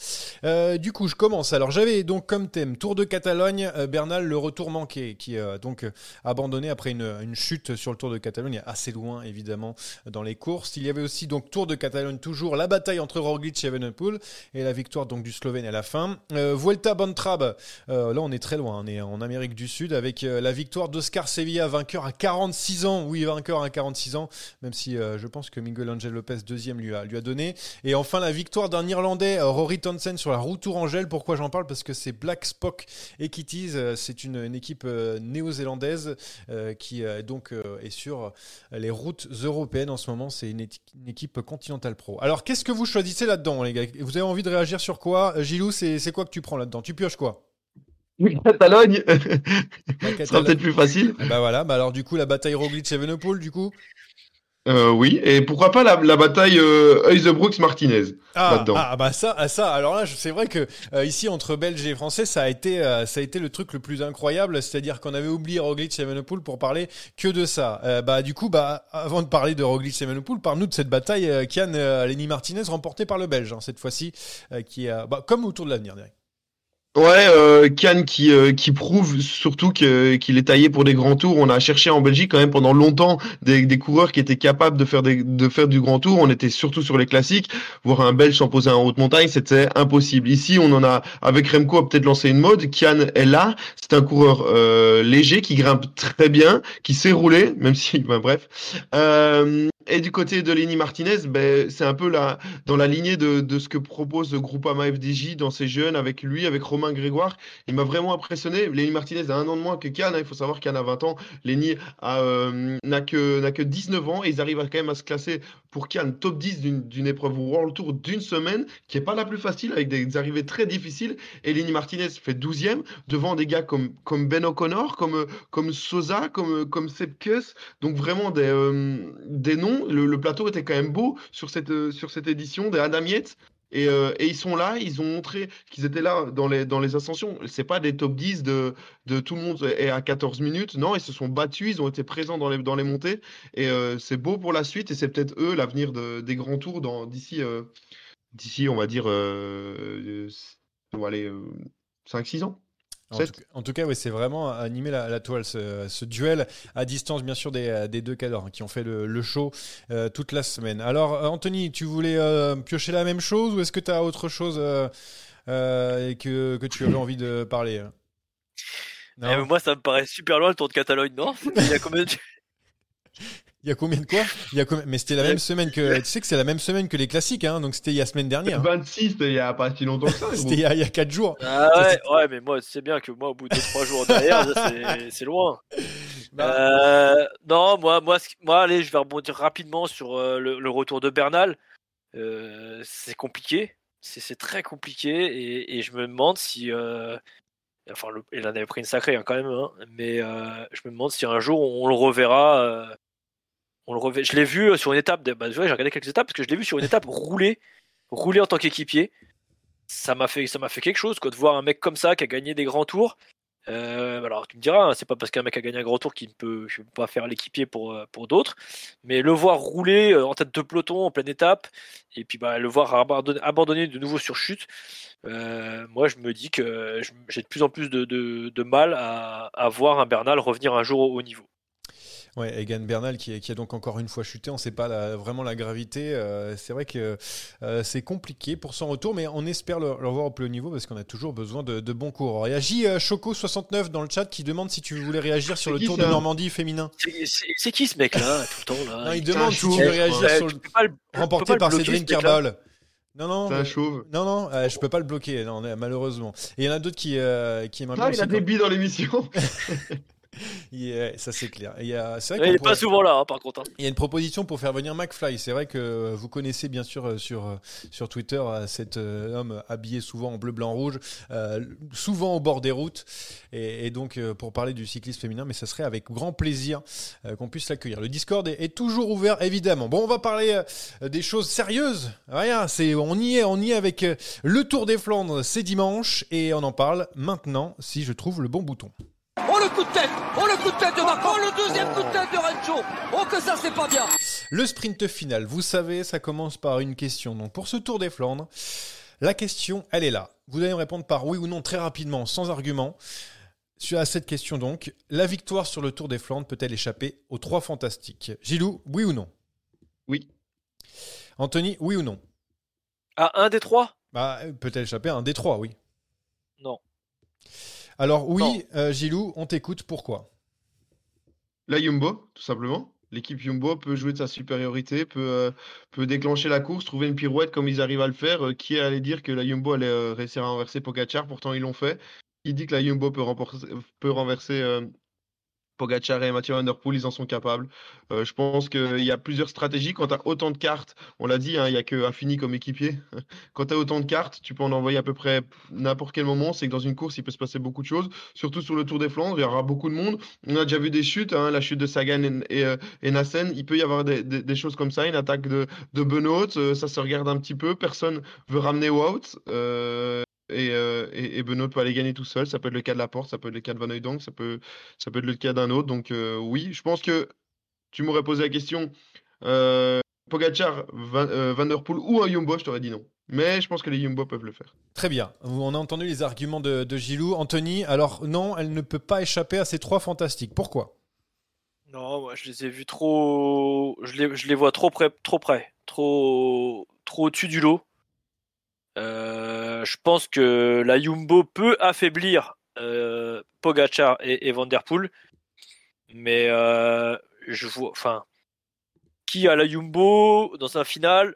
Euh, du coup je commence. Alors j'avais donc comme thème Tour de Catalogne, euh, Bernal le retour manqué qui a donc abandonné après une, une, chute sur le Tour de Catalogne assez loin évidemment dans les courses. Il y avait aussi donc Tour de Catalogne toujours la bataille entre Roglic et Evenepoel et la victoire donc du Slovène à la fin. Vuelta Bontrab là on est très loin on est en Amérique du Sud avec euh, la victoire d'Oscar Sevilla, vainqueur à 46 ans. Oui, vainqueur à 46 ans, même si euh, je pense que Miguel Angel Lopez, deuxième, lui a, lui a donné. Et enfin, la victoire d'un Irlandais, euh, Rory Townsend, sur la route Tourangelle. Pourquoi j'en parle? Parce que c'est Black Spock Equities. C'est une, équipe néo-zélandaise qui donc est sur les routes européennes en ce moment. C'est une, une équipe Continental Pro. Alors, qu'est-ce que vous choisissez là-dedans, les gars? Vous avez envie de réagir sur quoi? Gilou, c'est quoi que tu prends là-dedans? Tu pioches quoi? Catalogne, La ce sera Catalogne. peut-être plus facile. Bah voilà, bah alors du coup la bataille Roglic-Evenepoel du coup? Euh, oui, et pourquoi pas la, la bataille euh, Heusebroeks-Martinez ah, là-dedans. ah bah ça, ah, ça alors là c'est vrai que euh, ici entre Belges et Français ça a été euh, ça a été le truc le plus incroyable c'est-à-dire qu'on avait oublié Roglic et Evenepoel pour parler que de ça Euh, bah du coup bah avant de parler de Roglic et Evenepoel parle-nous de cette bataille Kian Lenny Martinez remportée par le Belge hein, cette fois-ci qui est bah, comme autour de l'avenir direct. Ouais, euh, qui, euh, qui prouve surtout qu'il est taillé pour des grands tours. On a cherché en Belgique quand même pendant longtemps des, des coureurs qui étaient capables de faire, des, de faire du grand tour. On était surtout sur les classiques. Voir un Belge s'imposer en haute montagne, c'était impossible. Ici, on en a, avec Remco, a peut-être lancé une mode. Kian est là. C'est un coureur euh, léger qui grimpe très bien, qui sait rouler, même si, ben, bref. Euh, et du côté de Lenny Martinez, ben, c'est un peu la, dans la lignée de, de ce que propose Groupama FDJ dans ses jeunes, avec lui, avec Romain Grégoire. Il m'a vraiment impressionné. Lenny Martinez a un an de moins que Cannes. Il faut savoir qu'Anne a 20 ans. Lenny euh, n'a que, que 19 ans et ils arrivent quand même à se classer pour Cannes top 10 d'une, épreuve World Tour d'une semaine qui est pas la plus facile avec des, arrivées très difficiles. Et Lenny Martinez fait 12e devant des gars comme, comme Ben O'Connor, comme, comme Sosa, comme, comme Sepkus. Donc vraiment des, euh, des noms. Le, plateau était quand même beau sur cette, sur cette édition. Des Adam Yates, et, euh, et ils sont là, ils ont montré qu'ils étaient là dans les, dans les ascensions. C'est pas des top 10 de, de tout le monde est à 14 minutes. Non, ils se sont battus, ils ont été présents dans les, dans les montées. Et euh, c'est beau pour la suite. Et c'est peut-être eux l'avenir de, des grands tours d'ici, euh, d'ici, on va dire, euh, on va aller, 5-6 ans. En tout, en tout cas, oui, c'est vraiment animé la, la toile, ce, ce duel à distance, bien sûr, des, des deux cadors hein, qui ont fait le, le show euh, toute la semaine. Alors, euh, Anthony, tu voulais euh, piocher la même chose ou est-ce que tu as autre chose euh, euh, et que, que tu avais envie de parler euh Eh, moi, ça me paraît super loin le Tour de Catalogne, non? Il y a combien de- Il y a combien de quoi? Il y a combien... Mais c'était la même semaine que. Tu sais que c'est la même semaine que les classiques, hein, donc c'était il y a semaine dernière. hein. 26, il y a pas si longtemps que ça. C'était il y a, il y a quatre jours. Ah ouais, mais moi, c'est bien que moi, au bout de 3 jours derrière, c'est- c'est loin. Bah, Euh, non, moi, moi, moi, allez, je vais rebondir rapidement sur euh, le, le retour de Bernal. Euh, c'est compliqué, c'est c'est très compliqué, et, et je me demande si, euh, enfin, le- il en avait pris une sacrée hein, quand même, hein, mais euh, je me demande si un jour on, le reverra. On le Je l'ai vu euh, sur une étape, de- bah, quelques étapes parce que je l'ai vu sur une étape rouler, rouler en tant qu'équipier. Ça m'a fait, quelque chose, de voir un mec comme ça qui a gagné des grands tours. Euh, alors tu me diras, hein, c'est pas parce qu'un mec a gagné un grand tour qu'il ne peut, pas faire l'équipier pour, euh, pour d'autres, mais le voir rouler en tête de peloton en pleine étape, et puis bah, le voir abandonner, de nouveau sur chute, moi je me dis que j'ai de plus en plus de, mal à voir un Bernal revenir un jour au haut niveau. Ouais, Egan Bernal qui, est- qui a donc encore une fois chuté, on ne sait pas la- vraiment la gravité. euh, c'est vrai que euh, c'est compliqué pour son retour, mais on espère le, le revoir au plus haut niveau parce qu'on a toujours besoin de, de bons a J euh, Choco69 dans le chat qui demande si tu voulais réagir sur le qui, Tour de Normandie féminin. C'est- qui ce mec là tout le temps là? Non, il demande si tu veux réagir sur le le- remporté pas le par mec-là. Kerbal. Non, non, euh, non, non, euh, je peux pas le bloquer, non, malheureusement. Et il y en a d'autres qui, euh, qui aimeraient Ah, il a des billes dans l'émission. Ça c'est clair. Il y a, c'est vrai Ouais, qu'on il est pourrait- pas souvent là, hein, par contre. hein. Il y a une proposition pour faire venir McFly. C'est vrai que vous connaissez bien sûr euh, sur, euh, sur Twitter euh, cet homme habillé souvent en bleu, blanc, rouge, euh, souvent au bord des routes. Et, et donc pour parler du cyclisme féminin, mais ça serait avec grand plaisir qu'on puisse l'accueillir. Le Discord est, est toujours ouvert évidemment. Bon, on va parler des choses sérieuses. Rien, c'est on y est, on y est avec le Tour des Flandres. C'est dimanche et on en parle maintenant si je trouve le bon bouton. Oh le coup de tête Oh le coup de tête de Marco Oh le deuxième coup de tête de Rencho Oh que ça c'est pas bien Le sprint final, vous savez, ça commence par une question. Donc pour ce Tour des Flandres, la question, elle est là. Vous allez me répondre par oui ou non très rapidement, sans argument. Sur à cette question donc, la victoire sur le Tour des Flandres peut-elle échapper aux trois fantastiques? Gilou, oui ou non? Oui. Anthony, oui ou non? Ah, un des trois? Bah, Peut-elle échapper à un des trois, oui. Non. Alors oui, euh, Gilou, on t'écoute. Pourquoi? La Jumbo, tout simplement. L'équipe Jumbo peut jouer de sa supériorité, peut, euh, peut déclencher la course, trouver une pirouette comme ils arrivent à le faire. Euh, qui allait dire que la Jumbo allait euh, réussir à renverser Pogacar? Pourtant, ils l'ont fait. Qui dit que la Jumbo peut, peut renverser Pogacar et Mathieu Van Der Poel Ils en sont capables. Euh, je pense qu'il y a plusieurs stratégies. Quand tu as autant de cartes, on l'a dit, hein, il n'y a que Affini comme équipier. Quand tu as autant de cartes, tu peux en envoyer à peu près n'importe quel moment. C'est que dans une course, il peut se passer beaucoup de choses. Surtout sur le Tour des Flandres, il y aura beaucoup de monde. On a déjà vu des chutes, hein, la chute de Sagan euh, et Nassen. Il peut y avoir des, choses comme ça. Une attaque de, Benoît, euh, ça se regarde un petit peu. Personne veut ramener Wout. Et, euh, et, et Benoît peut aller gagner tout seul. Ça peut être le cas de Laporte, ça peut être le cas de Van Hooydonk, ça peut, ça peut être le cas d'un autre. Donc euh, oui, je pense que tu m'aurais posé la question euh, Pogacar, Van, euh, Van Der Poel ou un Jumbo, je t'aurais dit non. Mais je pense que les Jumbo peuvent le faire. Très bien. On a entendu les arguments de, de Gilou. Anthony, alors non, elle ne peut pas échapper à ces trois fantastiques. Pourquoi? Non, moi je les ai vus trop. Je les, je les vois trop près, trop près, trop, trop au-dessus du lot. Euh, je pense que la Jumbo peut affaiblir euh, Pogacar et, et mais euh, je vois, enfin, qui a la Jumbo dans un final,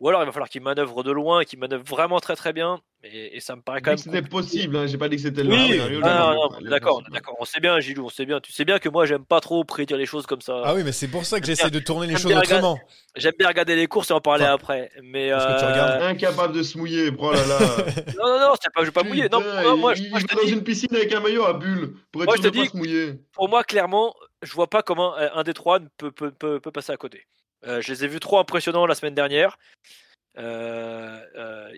ou alors il va falloir qu'il manœuvre de loin, qu'il manœuvre vraiment très très bien, et, et ça me paraît quand même. C'était compliqué. possible, hein, j'ai pas dit que c'était le Oui, ah, non, non, d'accord, d'accord. On sait bien, Gilou, on sait bien. Tu sais bien que moi, j'aime pas trop prédire les choses comme ça. Ah oui, mais c'est pour ça que j'essaie bien- de tourner les choses regarder- autrement. J'aime bien regarder les courses et en parler Enfin, après. Mais parce que tu euh, regardes- Incapable de se mouiller, oh là là. non, non, non, c'est pas je vais pas mouiller. Non, non, moi, il, je, moi, je te dans dis, une piscine avec un maillot à bulles pour être Moi, sûr je de te pas dis- se mouiller? pour moi, clairement, je vois pas comment euh, un des trois ne peut, peut, peut, peut passer à côté. Euh, je les ai vus trop impressionnants la semaine dernière. Euh, euh,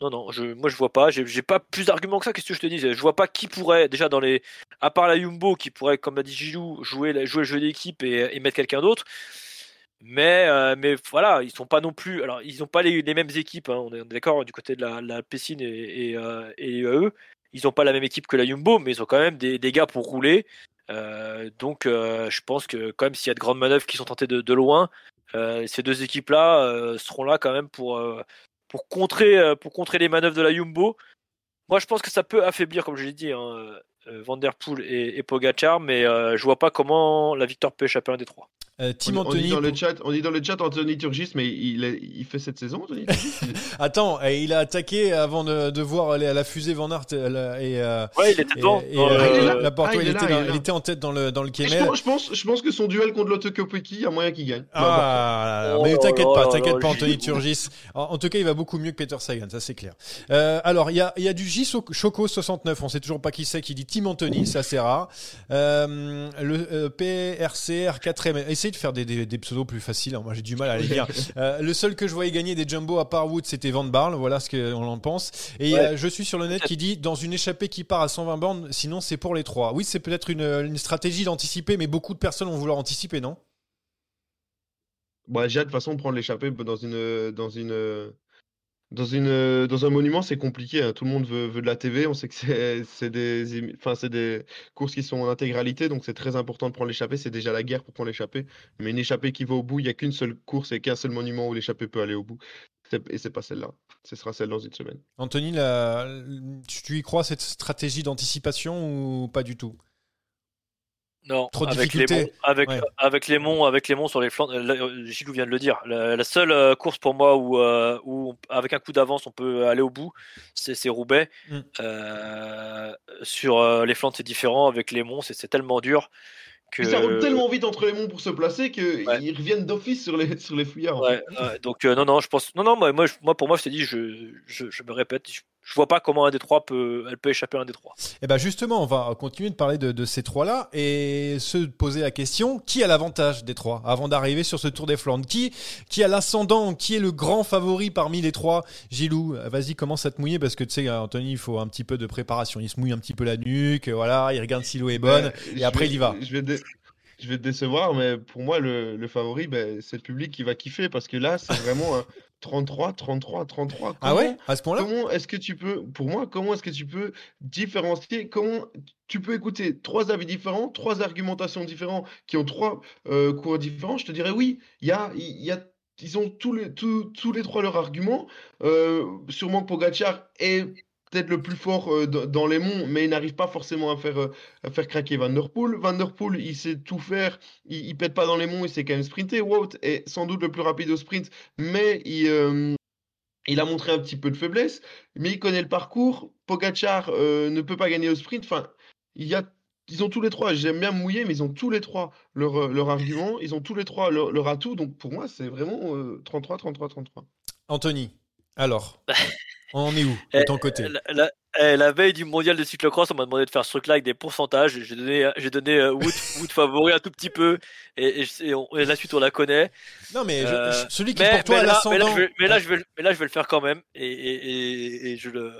non, non, moi je vois pas. J'ai pas plus d'arguments que ça. Qu'est-ce que je te dis? Je vois pas qui pourrait, déjà dans les. À part la Jumbo, qui pourrait, comme l'a dit Gilou, jouer, jouer le jeu d'équipe et, et mettre quelqu'un d'autre. Mais, euh, mais voilà, ils sont pas non plus. Alors, ils ont pas les, mêmes équipes. hein, on est d'accord du côté de la, la Pessine et, et, euh, eux. Ils ont pas la même équipe que la Jumbo, mais ils ont quand même des, des gars pour rouler. Euh, donc, je pense que quand même, s'il y a de grandes manœuvres qui sont tentées de, loin, ces deux équipes-là seront là quand même pour, pour, contrer, euh, pour contrer les manœuvres de la Jumbo. Moi, je pense que ça peut affaiblir, comme je l'ai dit, hein, euh, Van Der Poel et, et Pogacar, mais euh, je vois pas comment la victoire peut échapper à un des trois. Euh, Tim On, on dit Anthony. dans le chat, on dit dans le chat Anthony Turgis, mais il, est- il fait cette saison, Anthony Turgis Attends, euh, il a attaqué avant de, de voir la, la fusée Van Aert et, Ouais, il était devant. et, euh, la Ah, il était là, dans- il est là. il était en tête dans le, dans le je, pense, je, pense, je pense que son duel contre Lotte Kopecky, il y a moyen qu'il gagne. Ah, Oh mais t'inquiète pas, t'inquiète pas. Anthony Turgis. En, en tout cas, il va beaucoup mieux que Peter Sagan, ça c'est clair. Euh, alors, il y a, il y a du J Choco 69, on sait toujours pas qui c'est, qui dit Tim Anthony, ça c'est rare. Euh, le euh, PRCR 4M, essayez de faire des, des, des pseudos plus faciles, hein, moi j'ai du mal à les lire. Euh, le seul que je voyais gagner des jumbo à part Wood, c'était Van Barle, voilà ce qu'on en pense. Et Ouais. euh, je suis sur le net qui dit dans une échappée qui part à 120 bornes, sinon c'est pour les trois. Oui, c'est peut-être une, une stratégie d'anticiper, mais beaucoup de personnes vont vouloir anticiper, non? Bon, déjà, de toute façon, prendre l'échappée dans une, dans une, dans une, dans un monument, c'est compliqué. hein. Tout le monde veut, veut de la TV. On sait que c'est, des, courses qui sont en intégralité, donc c'est très important de prendre l'échappée. C'est déjà la guerre pour prendre l'échappée. Mais une échappée qui va au bout, il n'y a qu'une seule course et qu'un seul monument où l'échappée peut aller au bout. Et c'est pas celle-là. Ce sera celle dans une semaine. Anthony, tu y crois cette stratégie d'anticipation ou pas du tout? Non, Trop de avec les monts, avec, Ouais. avec les monts, avec les monts sur les flancs. euh, euh, Gilou vient de le dire. La, la seule euh, course pour moi où, euh, où on- avec un coup d'avance on peut aller au bout, c'est Roubaix. Mm. Euh, sur euh, les flancs c'est différent. Avec les monts c'est tellement dur que. Puis ça roule tellement vite entre les monts pour se placer qu'ils Ouais. reviennent d'office sur les, sur les fouillards. en Ouais, fait. ouais, donc euh, non non je pense non non moi moi, je- moi pour moi je te dis je, je, je me répète je, je vois pas comment un des trois peut elle peut échapper à un des trois. Eh ben justement, on va continuer de parler de, de ces trois-là et se poser la question qui a l'avantage des trois avant d'arriver sur ce Tour des Flandres? Qui qui a l'ascendant? Qui est le grand favori parmi les trois? Gilou, vas-y, commence à te mouiller parce que tu sais, Anthony, il faut un petit peu de préparation. Il se mouille un petit peu la nuque, voilà, il regarde si l'eau est bonne et je après vais- il y va. Je vais, dé- je vais te décevoir, mais pour moi, le, le favori, ben, c'est le public qui va kiffer parce que là, c'est vraiment un 33, 33, 33. Ah ouais Comment- À ce point-là? Comment est-ce que tu peux, pour moi, comment est-ce que tu peux différencier, comment tu peux écouter trois avis différents, trois argumentations différentes qui ont trois euh, cours différents? Je te dirais oui, il y a, il y a, ils ont tous les, tous, tous les trois leurs arguments. Euh, sûrement Pogacar est peut-être le plus fort euh, dans les monts, mais il n'arrive pas forcément à faire, euh, à faire craquer Van Der Poel. Van Der Poel, il sait tout faire, il, il pète pas dans les monts, il sait quand même sprinter. Wout est sans doute le plus rapide au sprint, mais il, euh, il a montré un petit peu de faiblesse, mais il connaît le parcours. Pogacar euh, ne peut pas gagner au sprint. Enfin, il y a, ils ont tous les trois, j'aime bien mouiller, mais ils ont tous les trois leur, leur argument, ils ont tous les trois leur, leur atout. Donc pour moi, c'est vraiment euh, 33, 33, 33. Anthony, alors, on en est où de ton côté? La, la- eh, la veille du mondial de cyclocross, on m'a demandé de faire ce truc-là avec des pourcentages. J'ai donné, j'ai donné euh, Wood, Wood favori un tout petit peu, et, et, et on- et la suite on la connaît. Non, mais je- Euh, je- celui qui mais, pour toi mais a là, mais, là, l'ascendant, je vais, mais là, je vais, le- mais là, je vais le faire quand même, et, et, et, et je le.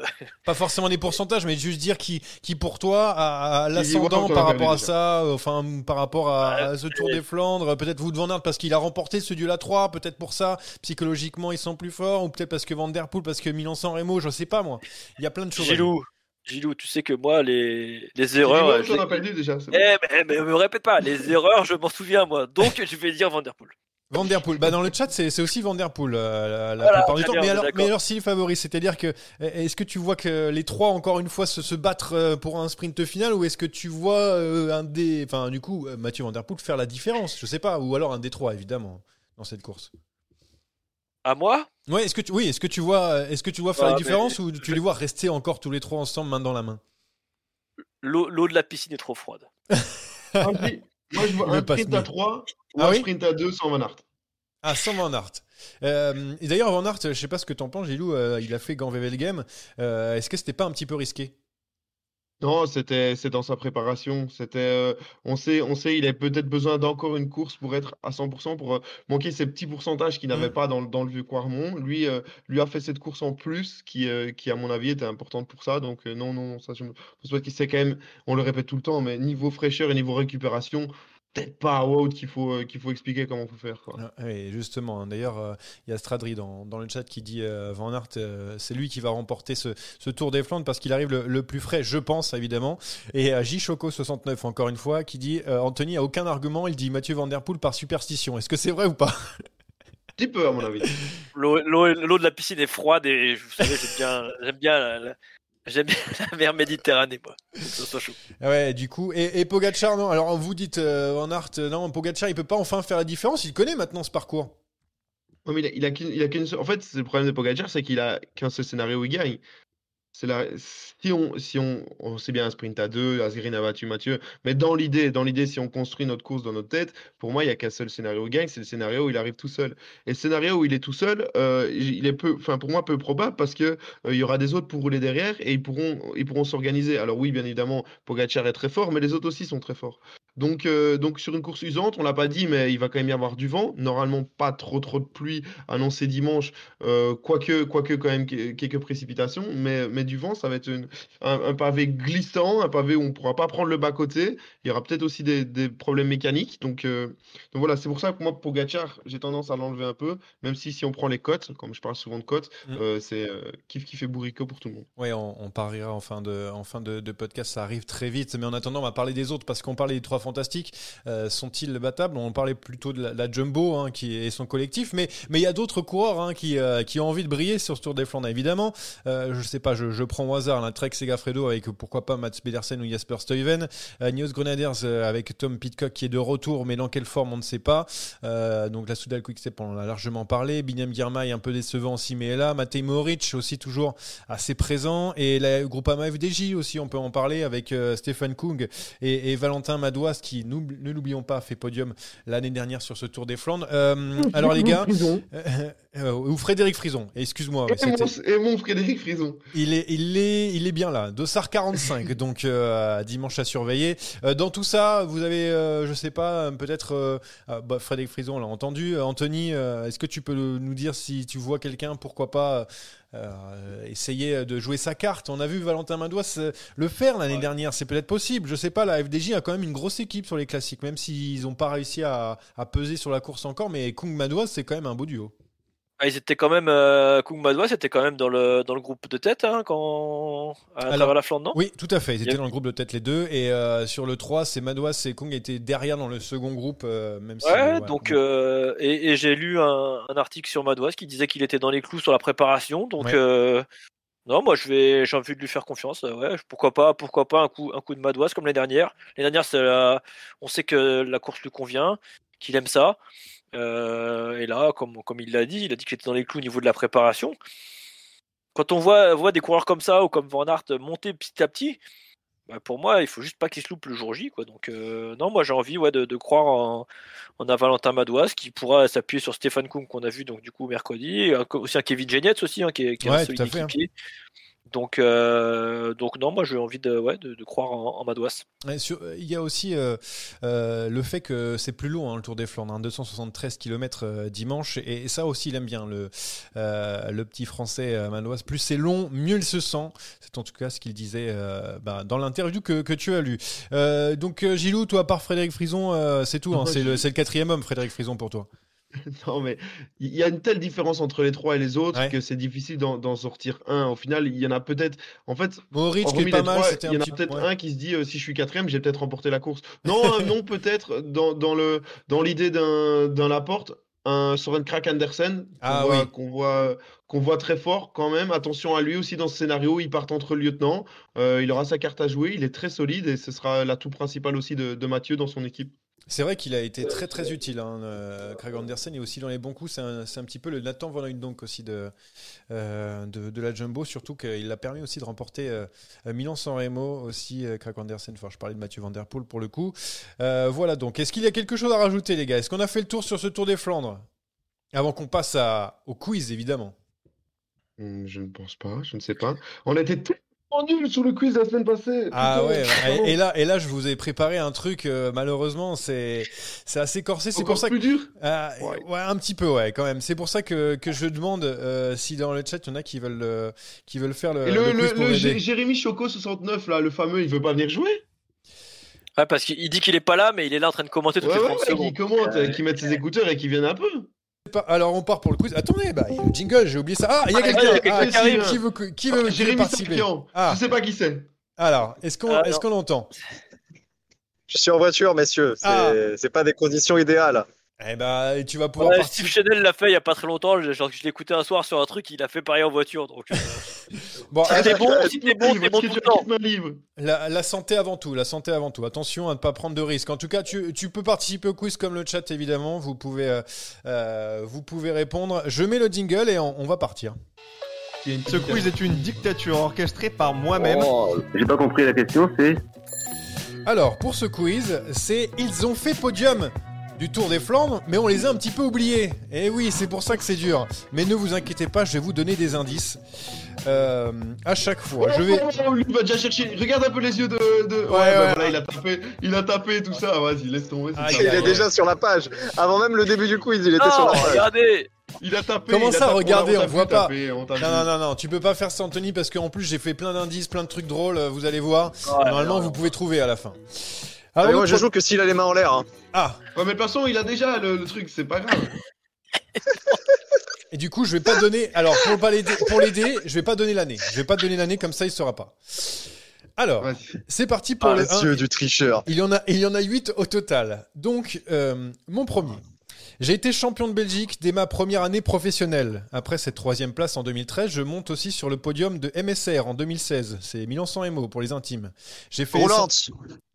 pas forcément des pourcentages, mais juste dire qui, qui pour toi a, l'ascendant par rapport à ça, enfin par rapport à, Ah, à ce Tour des Flandres, peut-être Wout van Aert parce qu'il a remporté ce duel à 3, peut-être pour ça, psychologiquement ils sont plus forts, ou peut-être parce que Van Der Poel, parce que Milan-San Remo, je sais pas moi. Il y a plein de choses. Gilou, Gilou, tu sais que moi, les, les erreurs. Je a perdu déjà. c'est bon. Eh, mais, mais me répète pas, les erreurs, je m'en souviens moi. Donc, je vais dire Van Der Poel. Van Der Poel. Bah, dans le chat, c'est c'est aussi Van Der Poel euh, la, la Voilà, plupart du temps. bien, Mais alors, mais alors, s'il est favori, c'est-à-dire que euh, est-ce que tu vois que les trois encore une fois se, se battre euh, pour un sprint final ou est-ce que tu vois euh, un des, enfin du coup Mathieu Van Der Poel faire la différence Je sais pas, ou alors un des trois évidemment dans cette course. À moi? Ouais, est-ce que tu, oui, est-ce que tu vois, est-ce que tu vois faire Ah, la différence ou je- tu les vois rester encore tous les trois ensemble main dans la main? L'eau de la piscine est trop froide. Moi, je vois Le un sprint passe-mille. à 3 ou Ah un oui? sprint à 2 sans Van Aert. Ah, sans Van Aert. Euh, et d'ailleurs, Van Aert, je sais pas ce que t'en penses, Gilou, euh, il a fait Gant Wevelgem. Euh, est-ce que c'était pas un petit peu risqué? Non, c'était c'est dans sa préparation. C'était, euh, on sait, on sait, il a peut-être besoin d'encore une course pour être à 100%, pour euh, manquer ces petits pourcentages qu'il n'avait Mm. pas dans, le- dans le vieux Quarmont. Lui, euh, lui a fait cette course en plus qui, qui à mon avis était importante pour ça. Donc non, non, ça je me pense pas qu'il sait quand même. On le répète tout le temps, mais niveau fraîcheur et niveau récupération, peut-être pas à Wout qu'il faut, euh, qu'il faut expliquer comment faut faire. Quoi. Ah, Oui, justement. hein. D'ailleurs, euh, il y a Stradri dans, dans le chat qui dit euh, Van Aert, euh, c'est lui qui va remporter ce, ce Tour des Flandres parce qu'il arrive le, le plus frais, je pense, évidemment. Et J. Choco69, encore une fois, qui dit euh, Anthony a aucun argument, il dit Mathieu Van Der Poel par superstition. Est-ce que c'est vrai ou pas? Un petit peu à mon avis. L'eau de la piscine est froide et vous savez, j'aime bien, bien, la, la- j'aime bien la mer Méditerranée, moi. Ça soit chaud. Ah Ouais, du coup. Et, et Pogacar, non Alors, vous dites euh, Van Aert, euh, non, Pogacar, il peut pas enfin faire la différence. Il connaît maintenant ce parcours. Ouais, mais il a, il a qu'une- il a qu'une seule- En fait, c'est le problème de Pogacar, c'est qu'il a qu'un seul scénario où il gagne. La... Si on, si on, on sait bien un sprint à deux, Azerine a battu Mathieu, mais dans l'idée, dans l'idée, si on construit notre course dans notre tête, pour moi, il y a qu'un seul scénario où il gagne, c'est le scénario où il arrive tout seul. Et le scénario où il est tout seul, euh, il est peu, enfin pour moi peu probable parce que euh, il y aura des autres pour rouler derrière et ils pourront, ils pourront s'organiser. Alors oui, bien évidemment, Pogacar est très fort, mais les autres aussi sont très forts. Donc, euh, donc sur une course usante, on l'a pas dit, mais il va quand même y avoir du vent. Normalement, pas trop trop de pluie annoncée dimanche, euh, quoique, quoique quand même que- quelques précipitations, mais, mais du vent, ça va être une- un, un pavé glissant, un pavé où on pourra pas prendre le bas côté. Il y aura peut-être aussi des, des problèmes mécaniques. Donc, euh, donc voilà, c'est pour ça que moi, Pogacar, j'ai tendance à l'enlever un peu, même si si on prend les cotes, comme je parle souvent de cotes, Mm. c'est kiff kiff et bourricot pour tout le monde. Ouais, on, on pariera en fin, de, en fin de, de podcast, ça arrive très vite. Mais en attendant, on va parler des autres parce qu'on parlait des trois fantastiques. Euh, Sont-ils battables? On parlait plutôt de la, Jumbo hein, qui est son collectif. Mais mais il y a d'autres coureurs hein, qui, euh, qui ont envie de briller sur ce Tour des Flandres, évidemment. Euh, je sais pas, je, prends au hasard la Trek Segafredo avec pourquoi pas Mats Pedersen ou Jasper Stuyven. Nios Grenadiers avec Tom Pitcock qui est de retour, mais dans quelle forme on ne sait pas. Donc la Soudal Quickstep, on en a largement parlé. Binyam Girmay un peu décevant aussi, mais là. Matej Moric aussi toujours assez présent. Et la Groupama FDJ aussi, on peut en parler avec Stéphane Kung et, et Valentin Qui, nous, ne l'oublions pas, fait podium l'année dernière sur ce Tour des Flandres. Euh, alors les gars, euh, euh, ou Frédéric Frison, excuse-moi. Et et mon Frédéric Frison. il est, il est, il est bien là. Dossard 45, donc euh, dimanche à surveiller. Euh, dans tout ça, vous avez, euh, je sais pas, peut-être euh, ah, bah, Frédéric Frison, on l'a entendu. Anthony, euh, est-ce que tu peux nous dire si tu vois quelqu'un, pourquoi pas euh, essayer de jouer sa carte On a vu Valentin Madouas euh, le faire l'année dernière, c'est peut-être possible. Je sais pas, la FDJ a quand même une grosse équipe sur les classiques, même s'ils n'ont pas réussi à, à peser sur la course encore. Mais Kung Madouas, c'est quand même un beau duo. Ah, ils étaient quand même, euh, Kung Madouas était quand même dans le, dans le groupe de tête hein, quand, à Alors, travers la Flandre, non? Oui, tout à fait. Ils étaient dans le groupe de tête les deux. Et euh, sur le 3, c'est Madouas et Kung étaient derrière dans le second groupe, euh, même si. Ouais, donc euh, et, et j'ai lu un, un article sur Madouas qui disait qu'il était dans les clous sur la préparation, donc Ouais. euh, Non, moi je vais, j'ai envie de lui faire confiance. Ouais, pourquoi pas, pourquoi pas un coup, un coup de madoise comme l'année dernière. L'année dernière, c'est la- on sait que la course lui convient, qu'il aime ça. Euh, et là, comme, comme il l'a dit, il a dit qu'il était dans les clous au niveau de la préparation. Quand on voit, voit des coureurs comme ça ou comme Van Aert monter petit à petit, bah, pour moi, il faut juste pas qu'il se loupe le jour J. Quoi. Donc, euh, non, moi j'ai envie ouais, de, de croire en, en un Valentin Madoise qui pourra s'appuyer sur Stéphane Kuhn qu'on a vu donc du coup mercredi, et un- aussi un Kevin Genietz aussi hein, qui est, qui un solide hein. Donc, euh, donc non, moi j'ai envie de, ouais, de, de croire en, en sur- il y a aussi euh, euh, le fait que c'est plus long hein, le Tour des Flandres, hein, 273 km dimanche, et, et ça aussi il aime bien le, euh, le petit français euh, Manoise. Plus c'est long, mieux il se sent. C'est en tout cas ce qu'il disait euh, bah, dans l'interview que, que tu as lu. Euh, donc Gilou, toi à part Frédéric Frison, euh, c'est tout. hein, c'est le, le quatrième homme, Frédéric Frison pour toi. Non, mais il y a une telle différence entre les trois et les autres Ouais. que c'est difficile d'en sortir un. Au final, il y en a peut-être. En fait, Mohoric qui est hormis pas les mal, trois, il y un en a peut-être ouais. un qui se dit euh, si je suis quatrième, j'ai peut-être remporté la course. Non, non, peut-être dans, dans le dans l'idée d'un Laporte, un Soren Krak Andersen qu'on Ah voit, oui. qu'on voit qu'on voit très fort quand même. Attention à lui aussi dans ce scénario. Il part entre lieutenants. Euh, il aura sa carte à jouer. Il est très solide et ce sera l'atout principal aussi de, de Mathieu dans son équipe. C'est vrai qu'il a été très très utile. Hein, euh, Craig Andersen est aussi dans les bons coups. C'est un, petit peu le Nathan Van donc aussi de, euh, de, de la Jumbo, surtout qu'il a permis aussi de remporter euh, Milan-San Remo aussi. Craig Andersen, enfin je parlais de Mathieu Van Der Poel pour le coup. Voilà donc. Est-ce qu'il y a quelque chose à rajouter les gars? Est-ce qu'on a fait le tour sur ce Tour des Flandres? Avant qu'on passe au quiz évidemment. Je ne pense pas, je ne sais pas. On était tellement nuls sur le quiz la semaine passée. Ah Putain, ouais, pardon. et, là, et là je vous ai préparé un truc, euh, malheureusement c'est c'est assez corsé. C'est pour ça que plus dur. Ah, Ouais. ouais, un petit peu, ouais, quand même. C'est pour ça que, que je demande euh, si dans le chat il y en a qui veulent, euh, qui veulent faire le, Et le, le quiz le- pour le m'aider. Jé- Jérémy Choco 69 là, le fameux, il veut pas venir jouer Ouais, parce qu'il il dit qu'il est pas là, mais il est là en train de commenter toutes Ouais, les ouais, 30 ouais, secondes. qui commente, euh, qui mette ses écouteurs et qui vienne un peu. Alors on part pour le quiz. Attendez, bah, il y a le jingle, j'ai oublié ça. Ah, il y a Ah, quelqu'un Ah, qui qui, arrive. qui veut, que- qui veut, qui veut Jérémy participer Ah. je sais pas qui c'est. Alors, est-ce qu'on Ah, est-ce non. qu'on l'entend? Je suis en voiture, messieurs. C'est Ah. c'est pas des conditions idéales. Eh bah, tu vas pouvoir Ouais. Steve Chanel l'a fait il y a pas très longtemps. je- Genre, je l'ai écouté un soir sur un truc, il a fait pareil en voiture. Donc, euh, Bon, si t'es bon, si t'es bon, t'es bon tout le temps. La, la santé avant tout, la santé avant tout. Attention à ne pas prendre de risques. En tout cas, tu, tu peux participer au quiz comme le chat, évidemment. Vous pouvez, euh, euh, vous pouvez répondre. Je mets le jingle et on, on va partir. Ce quiz est une dictature orchestrée par moi-même. Oh, J'ai pas compris la question, c'est. Alors, pour ce quiz, c'est Ils ont fait podium du Tour des Flandres, mais on les a un petit peu oubliés. Et oui, c'est pour ça que c'est dur. Mais ne vous inquiétez pas, je vais vous donner des indices euh, à chaque fois. Je vais. Oh, lui, il va déjà chercher. Regarde un peu les yeux de. de... Ouais, bah ouais. voilà, il a tapé, il a tapé tout ça. Vas-y, laisse tomber. Ah, il est déjà sur la page. Avant même le début du quiz, il était sur la page. regardez. Il a tapé. Comment ça, tapé, regardez, on vu voit pas. on Non, non, non, non, tu peux pas faire ça, Anthony, parce qu'en plus, j'ai fait plein d'indices, plein de trucs drôles. Vous allez voir. Ouais, Normalement, non, vous non. pouvez trouver à la fin. Ah, Alors, moi, je joue que s'il a les mains en l'air. hein. Ah, Ouais, mais de toute façon, il a déjà le, le truc, c'est pas grave. et du coup, je vais pas donner. Alors, pour, pas l'aider, pour l'aider, je vais pas donner l'année. Je vais pas donner l'année, comme ça, il saura pas. Alors, c'est parti pour Ah, le les 1. yeux du tricheur. Il y en a, il y en a 8 au total. Donc, euh, mon premier. J'ai été champion de Belgique dès ma première année professionnelle. Après cette troisième place en 2013, je monte aussi sur le podium de MSR en 2016. C'est Milan San Remo pour les intimes. J'ai fait Roland.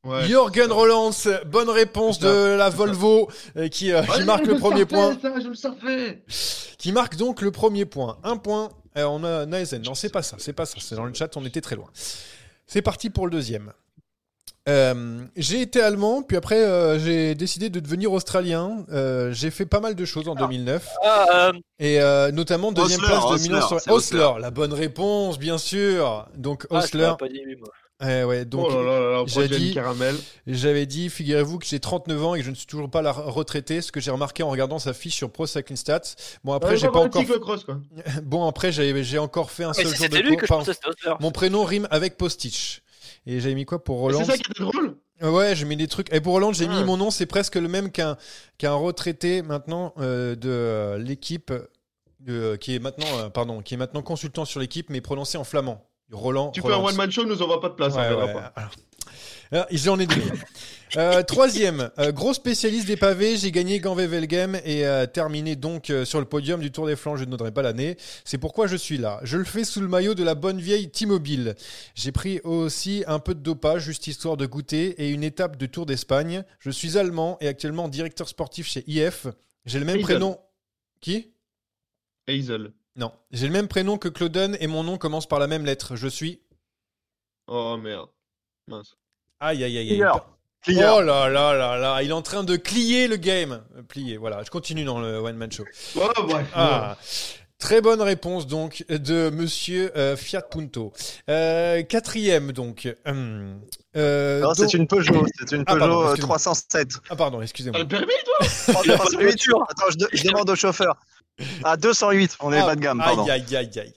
Ouais. Jürgen Rolands, bonne réponse de la Volvo euh, qui, euh, qui Allez, marque le premier point. Qui marque donc le premier point. Un point. Euh, on a Naesen. Non, c'est pas ça. C'est pas ça. C'est dans le chat. On était très loin. C'est parti pour le deuxième. Euh, j'ai été allemand, puis après euh, j'ai décidé de devenir australien. Euh, j'ai fait pas mal de choses en 2009 Ah, euh, et euh, milan deuxième Osler, place de Osler, Milan sur Osler. Osler. La bonne réponse, bien sûr. Donc ah, Osler. pas dit, lui, moi. Eh ouais, donc oh là là j'ai dit-. J'avais dit, figurez-vous que j'ai 39 ans et que je ne suis toujours pas la retraité, ce que j'ai remarqué en regardant sa fiche sur Pro Cycling Stats. Bon après, Ouais, j'ai pas encore quoi. Bon après, j'ai encore fait un Mais seul jour de cours. Osler. Mon prénom rime avec Postich. Et j'avais mis quoi pour Roland C'est ça qui était drôle. Ouais, j'ai mis des trucs. Et pour Hollande, j'ai Ah. mis mon nom, c'est presque le même qu'un qu'un retraité maintenant euh, de euh, l'équipe, euh, qui est maintenant, euh, pardon, qui est maintenant consultant sur l'équipe, mais prononcé en flamand. Roland. Tu fais un Roland. one-man show, nous on va pas de place. Ouais, verra ouais, pas. alors. Ah, J'en ai donné. Euh, troisième, euh, gros spécialiste des pavés, j'ai gagné Ganvevelgem et euh, terminé donc sur le podium du Tour des Flandres, je ne donnerai pas l'année. C'est pourquoi je suis là. Je le fais sous le maillot de la bonne vieille T-Mobile. J'ai pris aussi un peu de dopage, juste histoire de goûter, et une étape de Tour d'Espagne. Je suis allemand et actuellement directeur sportif chez IF. J'ai le même Hazel. prénom. Qui? Hazel. Non. J'ai le même prénom que Clauden et mon nom commence par la même lettre. Je suis. Oh merde. Mince. Aïe aïe aïe. aïe. Clear. Oh là là là là, il est en train de plier le game. Euh, Plier, voilà. Je continue dans le one man show. Oh, bref. Ah. Très bonne réponse donc de Monsieur euh, Fiat Punto. Euh, quatrième donc. Hum, euh, Non, c'est une Peugeot, c'est une Ah, pardon, Peugeot euh, excuse-moi. 307. Ah pardon, excusez-moi. le permis, toi Oh, 308. Attends, je, de- je demande au chauffeur. À 208, on est Ah, pas de gamme, pardon. Aïe aïe aïe aïe.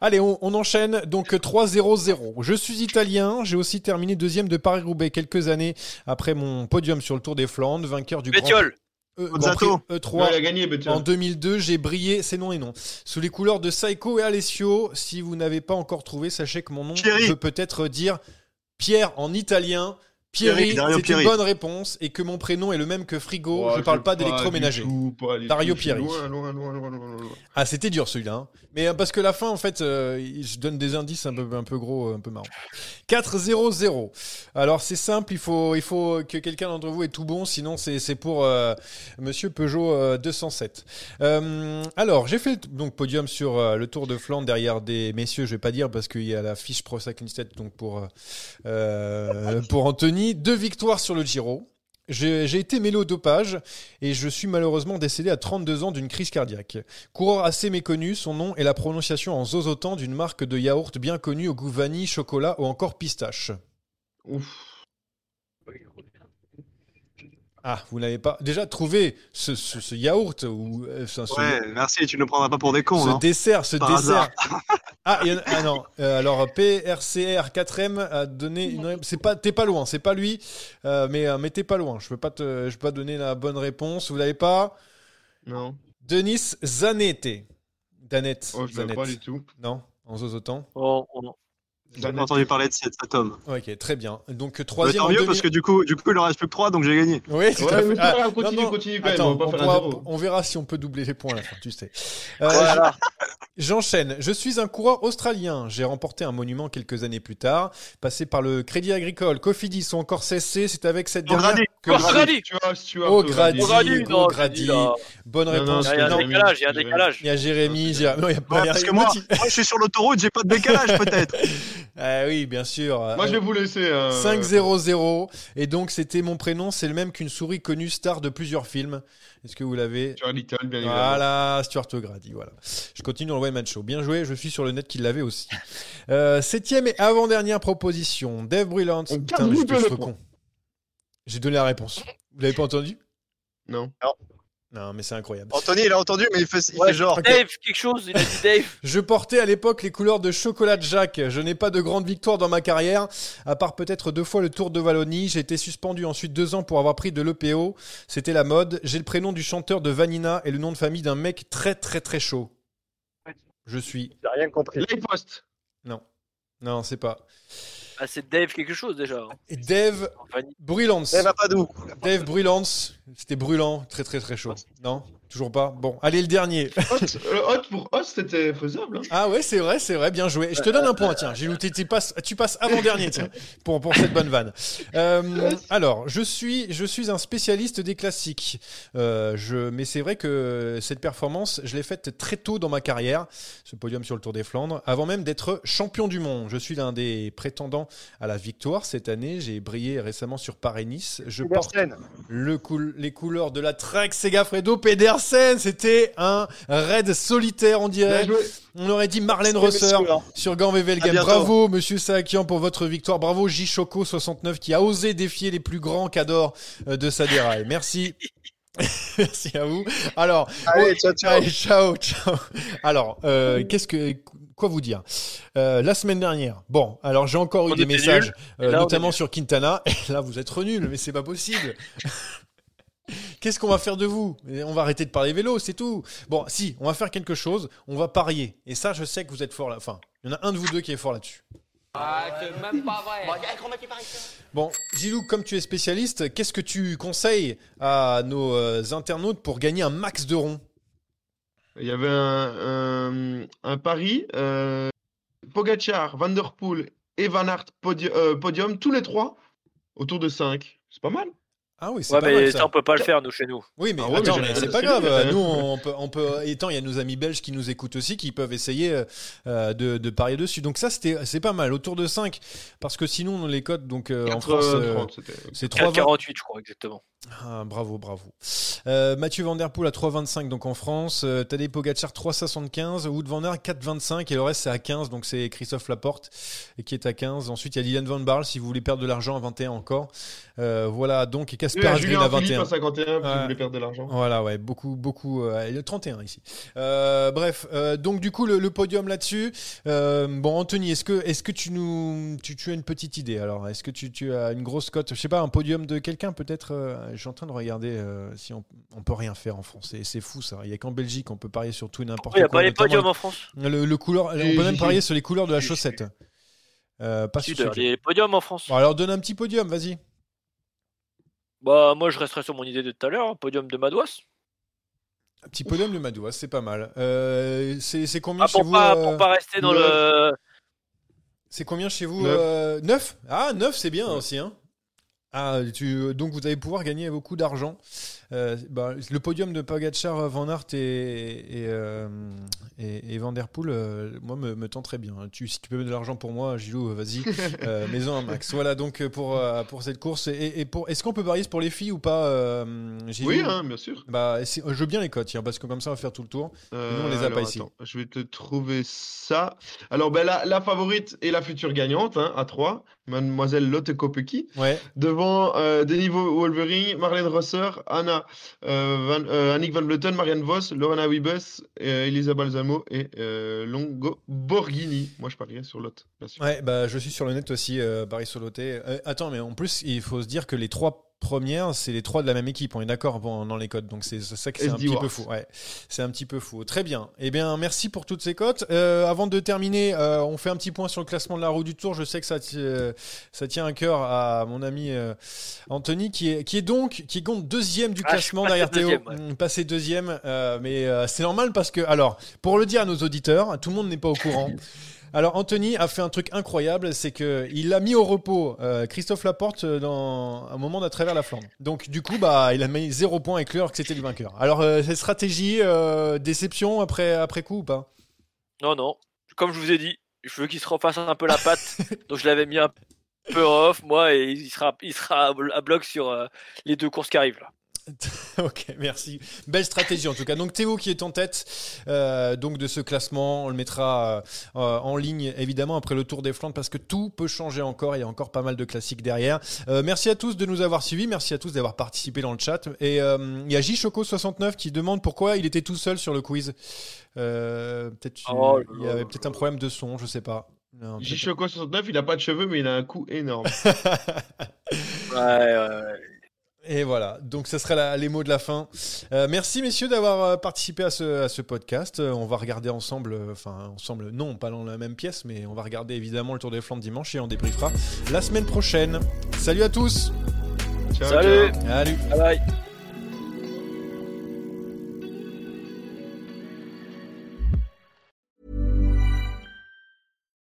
Allez, on, on enchaîne. Donc 3-0-0. Je suis italien. J'ai aussi terminé deuxième de Paris-Roubaix quelques années après mon podium sur le Tour des Flandres, vainqueur du Grand Bétiol. euh, Grand Pozzato. Prix E3. Ouais, il a gagné, Bétiol. En 2002, j'ai brillé, c'est non et non. Sous les couleurs de Saiko et Alessio, si vous n'avez pas encore trouvé, sachez que mon nom peut peut-être dire Pierre en italien. Pieri, Pieri, Dario c'est une bonne réponse et que mon prénom est le même que Frigo. Oh, je parle pas d'électroménager. Dario tout. Pieri. Loin, loin, loin, loin, loin, loin. Ah, c'était dur celui-là. hein. Mais euh, parce que la fin, en fait, euh, je donne des indices un peu, un peu gros, un peu marrant. 4-0-0. Alors, c'est simple, il faut, il faut que quelqu'un d'entre vous ait tout bon, sinon c'est pour euh, Monsieur Peugeot euh, 207. Euh, alors, j'ai fait donc podium sur euh, le Tour de Flandre derrière des messieurs, je vais pas dire parce qu'il y a la fiche Pro Stat, donc pour, pour Anthony. Deux victoires sur le Giro. J'ai été mêlé au dopage et je suis malheureusement décédé à 32 ans d'une crise cardiaque. Coureur assez méconnu, son nom est la prononciation en zozotan d'une marque de yaourt bien connue au goût vanille, chocolat ou encore pistache. Ouf. Ah, vous n'avez pas déjà trouvé ce, ce- ce yaourt ou euh, ce, Ouais, merci, tu ne prendras pas pour des cons, ce non dessert, ce Par dessert. Ah, il y en a- ah non, euh, alors PRCR 4M a donné une. C'est pas, t'es pas loin, c'est pas lui, euh, mais, euh, mais t'es pas loin. Je peux pas te, je peux pas donner la bonne réponse. Vous l'avez pas? Non. Denis Zanette. Danette. Oh, je Zanette. pas du tout. Non, en zozotan. Oh, oh, J'ai pas entendu parler de cet atome. Ok, très bien. Donc Bah, troisième. tant en mieux, demi- parce que du coup, du coup, il en reste plus que 3, donc j'ai gagné. Oui, tout Ouais, à fait. non, continue, non. continue quand même, Attends, on on, pourra- on verra si on peut doubler les points à la fin, tu sais. Euh, Voilà. J'enchaîne. Je suis un coureur australien. J'ai remporté un monument quelques années plus tard. Passé par le Crédit Agricole, Cofidis ou encore CSC, c'est avec cette dernière. Que. Tu vois, tu vois. Au Grady. J'ai dit, là. Bonne réponse. Il y a un décalage, il y a un Jérémy. décalage. Il y a Jérémy. Non, Jérémy- Non, il y a pas. Ouais, parce que moi, moi, je suis sur l'autoroute, j'ai pas de décalage, peut-être. Ah oui, bien sûr. Moi, je vais vous laisser. euh, 5-0-0. Et donc, c'était mon prénom. C'est le même qu'une souris connue star de plusieurs films. Est-ce que vous l'avez Tu as Little, bien évidemment. Voilà, Stuart O'Grady, voilà. Je continue dans le One Man Show. Bien joué, je suis sur le net qui l'avait aussi. Euh, septième et avant-dernière proposition. Dave. On Putain, mais je double suis con. J'ai donné la réponse. Vous l'avez pas entendu? Non. Non, mais c'est incroyable. Anthony, il a entendu, mais il fait, il Ouais, fait genre. Dave, quelque chose, il a dit Dave. Je portais à l'époque les couleurs de chocolat de Jacques. Je n'ai pas de grande victoire dans ma carrière, à part peut-être deux fois le Tour de Wallonie. J'ai été suspendu ensuite deux ans pour avoir pris de l'EPO. C'était la mode. J'ai le prénom du chanteur de Vanina et le nom de famille d'un mec très très très chaud. Je suis. J'ai rien compris. Les postes. Non. Non, c'est pas. Ah, c'est Dave quelque chose déjà. hein. Et Dave. Brulance. Va pas d'où Dave Brulance. C'était brûlant, très très très chaud. Non? Toujours pas Bon, allez, le dernier. Hot, euh, hot pour hot, c'était faisable. hein. Ah ouais, c'est vrai, c'est vrai, bien joué. Je te donne un point, tiens. J'ai looté, tu passes, tu passes avant-dernier, tiens, pour, pour cette bonne vanne. Euh, alors, je suis, je suis un spécialiste des classiques. Euh, je, mais c'est vrai que cette performance, je l'ai faite très tôt dans ma carrière, ce podium sur le Tour des Flandres, avant même d'être champion du monde. Je suis l'un des prétendants à la victoire cette année. J'ai brillé récemment sur Paris-Nice. Je porte le les couleurs de la Trek Segafredo Pedersen. C'était un raid solitaire, on dirait. On aurait dit Marlène Rosser sur Gant bientôt. Bravo, monsieur Saakian, pour votre victoire. Bravo, J. Choco 69 qui a osé défier les plus grands cadors euh, de sa déraille. Merci. Merci à vous. Alors, Allez, ciao, ciao. Allez, ciao, ciao. Alors, euh, qu'est-ce que quoi vous dire? Euh, La semaine dernière, bon, alors j'ai encore eu des messages, euh, Là, notamment sur Quintana. Et là, vous êtes nuls, mais c'est pas possible. Qu'est-ce qu'on va faire de vous? On va arrêter de parler vélo, c'est tout. Bon, si, on va faire quelque chose. On va parier. Et ça, je sais que vous êtes fort là. Enfin, il y en a un de vous deux qui est fort là-dessus. Ah, c'est même pas vrai. Bon, Gilou, comme tu es spécialiste, qu'est-ce que tu conseilles à nos euh, internautes pour gagner un max de ronds? Il y avait un, un, un pari. Euh, Pogacar, Van Der Poel et Van Aert podi- euh, podium, tous les trois, autour de 5. C'est pas mal. Ah oui, c'est Ouais, pas mais mal ça, on peut pas le faire, nous, chez nous. Oui, mais Ah ouais, mais c'est pas grave. Nous, on peut, on peut. Étant, il y a nos amis belges qui nous écoutent aussi, qui peuvent essayer euh, de, de parier dessus. Donc ça, c'était, c'est pas mal, autour de 5 parce que sinon, les cotes, donc euh, en 4, France, euh, 30, c'était- c'est 3,20. 4,48, je crois, exactement. Ah, bravo, bravo. Euh, Mathieu Van Der Poel à 3,25 donc en France. Euh, Tadej Pogacar 3,75. Wood Van Aert 4,25 et le reste c'est à 15 donc c'est Christophe Laporte et qui est à 15. Ensuite il y a Dylan Van Barle si vous voulez perdre de l'argent à 21 encore. Euh, voilà donc et Casper Julien à Philippe 21. à 51, si vous voulez perdre de l'argent. Voilà, ouais, beaucoup, beaucoup. euh, le 31 ici. Euh, bref, euh, donc du coup, le, le podium là-dessus. Euh, bon, Anthony, est-ce que, est-ce que tu nous, tu, tu as une petite idée Alors, est-ce que tu, tu as une grosse cote? Je sais pas, un podium de quelqu'un peut-être euh, Je suis en train de regarder euh, si on, on peut rien faire en France. C'est, fou ça. Il y a qu'en Belgique on peut parier sur tout et n'importe Il n'y a quoi. pas les podiums en France. Le, le couleur, on peut même parier sur les couleurs de la chaussette. Euh, pas sur il y a celui- les podiums en France. Bon, alors donne un petit podium, vas-y. Bah, moi, je resterai sur mon idée de tout à l'heure, hein, podium de Madouas. Un petit podium de Madouas, c'est pas mal. Euh, c'est, combien Ah, chez pour, vous pas, euh, pour pas rester dans le. C'est combien chez vous Neuf. euh, 9 Ah, 9, c'est bien aussi. Hein ah, donc vous allez pouvoir gagner beaucoup d'argent. Euh, bah, le podium de Pogacar, Van Aert et, et, euh, et, et Van Der Poel, euh, moi, me, me très bien. Tu, si tu peux mettre de l'argent pour moi, Gilou, vas-y, euh, mets-en un max. Voilà donc euh, pour, euh, pour cette course. Et, et pour, est-ce qu'on peut parier pour les filles ou pas, euh, Gilou Oui, hein, bien sûr. Bah, je veux bien les cotes, parce que comme ça, on va faire tout le tour. Euh, Nous, on les a alors, pas ici. attends, je vais te trouver ça. Alors, ben, la, la favorite et la future gagnante, hein, à 3, Mademoiselle Lotte Kopecky. Ouais. Devant euh, Denis Wolverine, Marlène Rosser, Anna, euh, Van, euh, Annick Van Vleuten, Marianne Vos, Lorena Wiebes, euh, Elisa Balsamo et Longo Borghini. Moi, je parierais sur sûr. Ouais, bah, je suis sur le net aussi, Paris Soloté. Attends, mais en plus, il faut se dire que les trois premières, c'est les trois de la même équipe. On est d'accord dans les codes, donc c'est ça que c'est un petit peu fou. Ouais, c'est un petit peu fou. Très bien. Eh bien, merci pour toutes ces cotes. Euh, avant de terminer, euh, on fait un petit point sur le classement de la roue du Tour. Je sais que ça, euh, ça tient à cœur à mon ami euh, Anthony, qui est, qui est donc qui compte deuxième du Ah, classement derrière Théo. ouais. Mm, Passé deuxième, mais c'est normal parce que, alors, pour le dire à nos auditeurs, tout le monde n'est pas au courant. Alors Anthony a fait un truc incroyable, c'est que il a mis au repos euh, Christophe Laporte euh, dans un moment d'à travers la Flandre. Donc du coup bah il a mis zéro point avec l'heure que c'était le vainqueur. Alors euh, cette stratégie euh, déception après après coup ou pas? Non, non. Comme je vous ai dit, je veux qu'il se refasse un peu la patte. donc je l'avais mis un peu off, moi, et il sera, il sera à bloc sur les deux courses qui arrivent là. ok, merci. Belle stratégie en tout cas. Donc Théo qui est en tête euh, donc de ce classement, on le mettra euh, en ligne évidemment après le Tour des Flandres parce que tout peut changer encore. Il y a encore pas mal de classiques derrière. Euh, merci à tous de nous avoir suivis, merci à tous d'avoir participé dans le chat. Et euh, il y a J Choco 69 qui demande pourquoi il était tout seul sur le quiz. Euh, peut-être Oh il y avait peut-être un problème de son, je sais pas. Non, peut-être- Jichoko 69, il a pas de cheveux, mais il a un cou énorme. Ouais, ouais, ouais. Et voilà, donc ce sera la- les mots de la fin. Euh, merci messieurs d'avoir euh, participé à ce, à ce podcast. Euh, on va regarder ensemble, enfin ensemble, non, pas dans la même pièce, mais on va regarder évidemment le Tour des Flandres dimanche et on débriefera la semaine prochaine. Salut à tous Ciao, Salut. ciao. Salut Bye bye.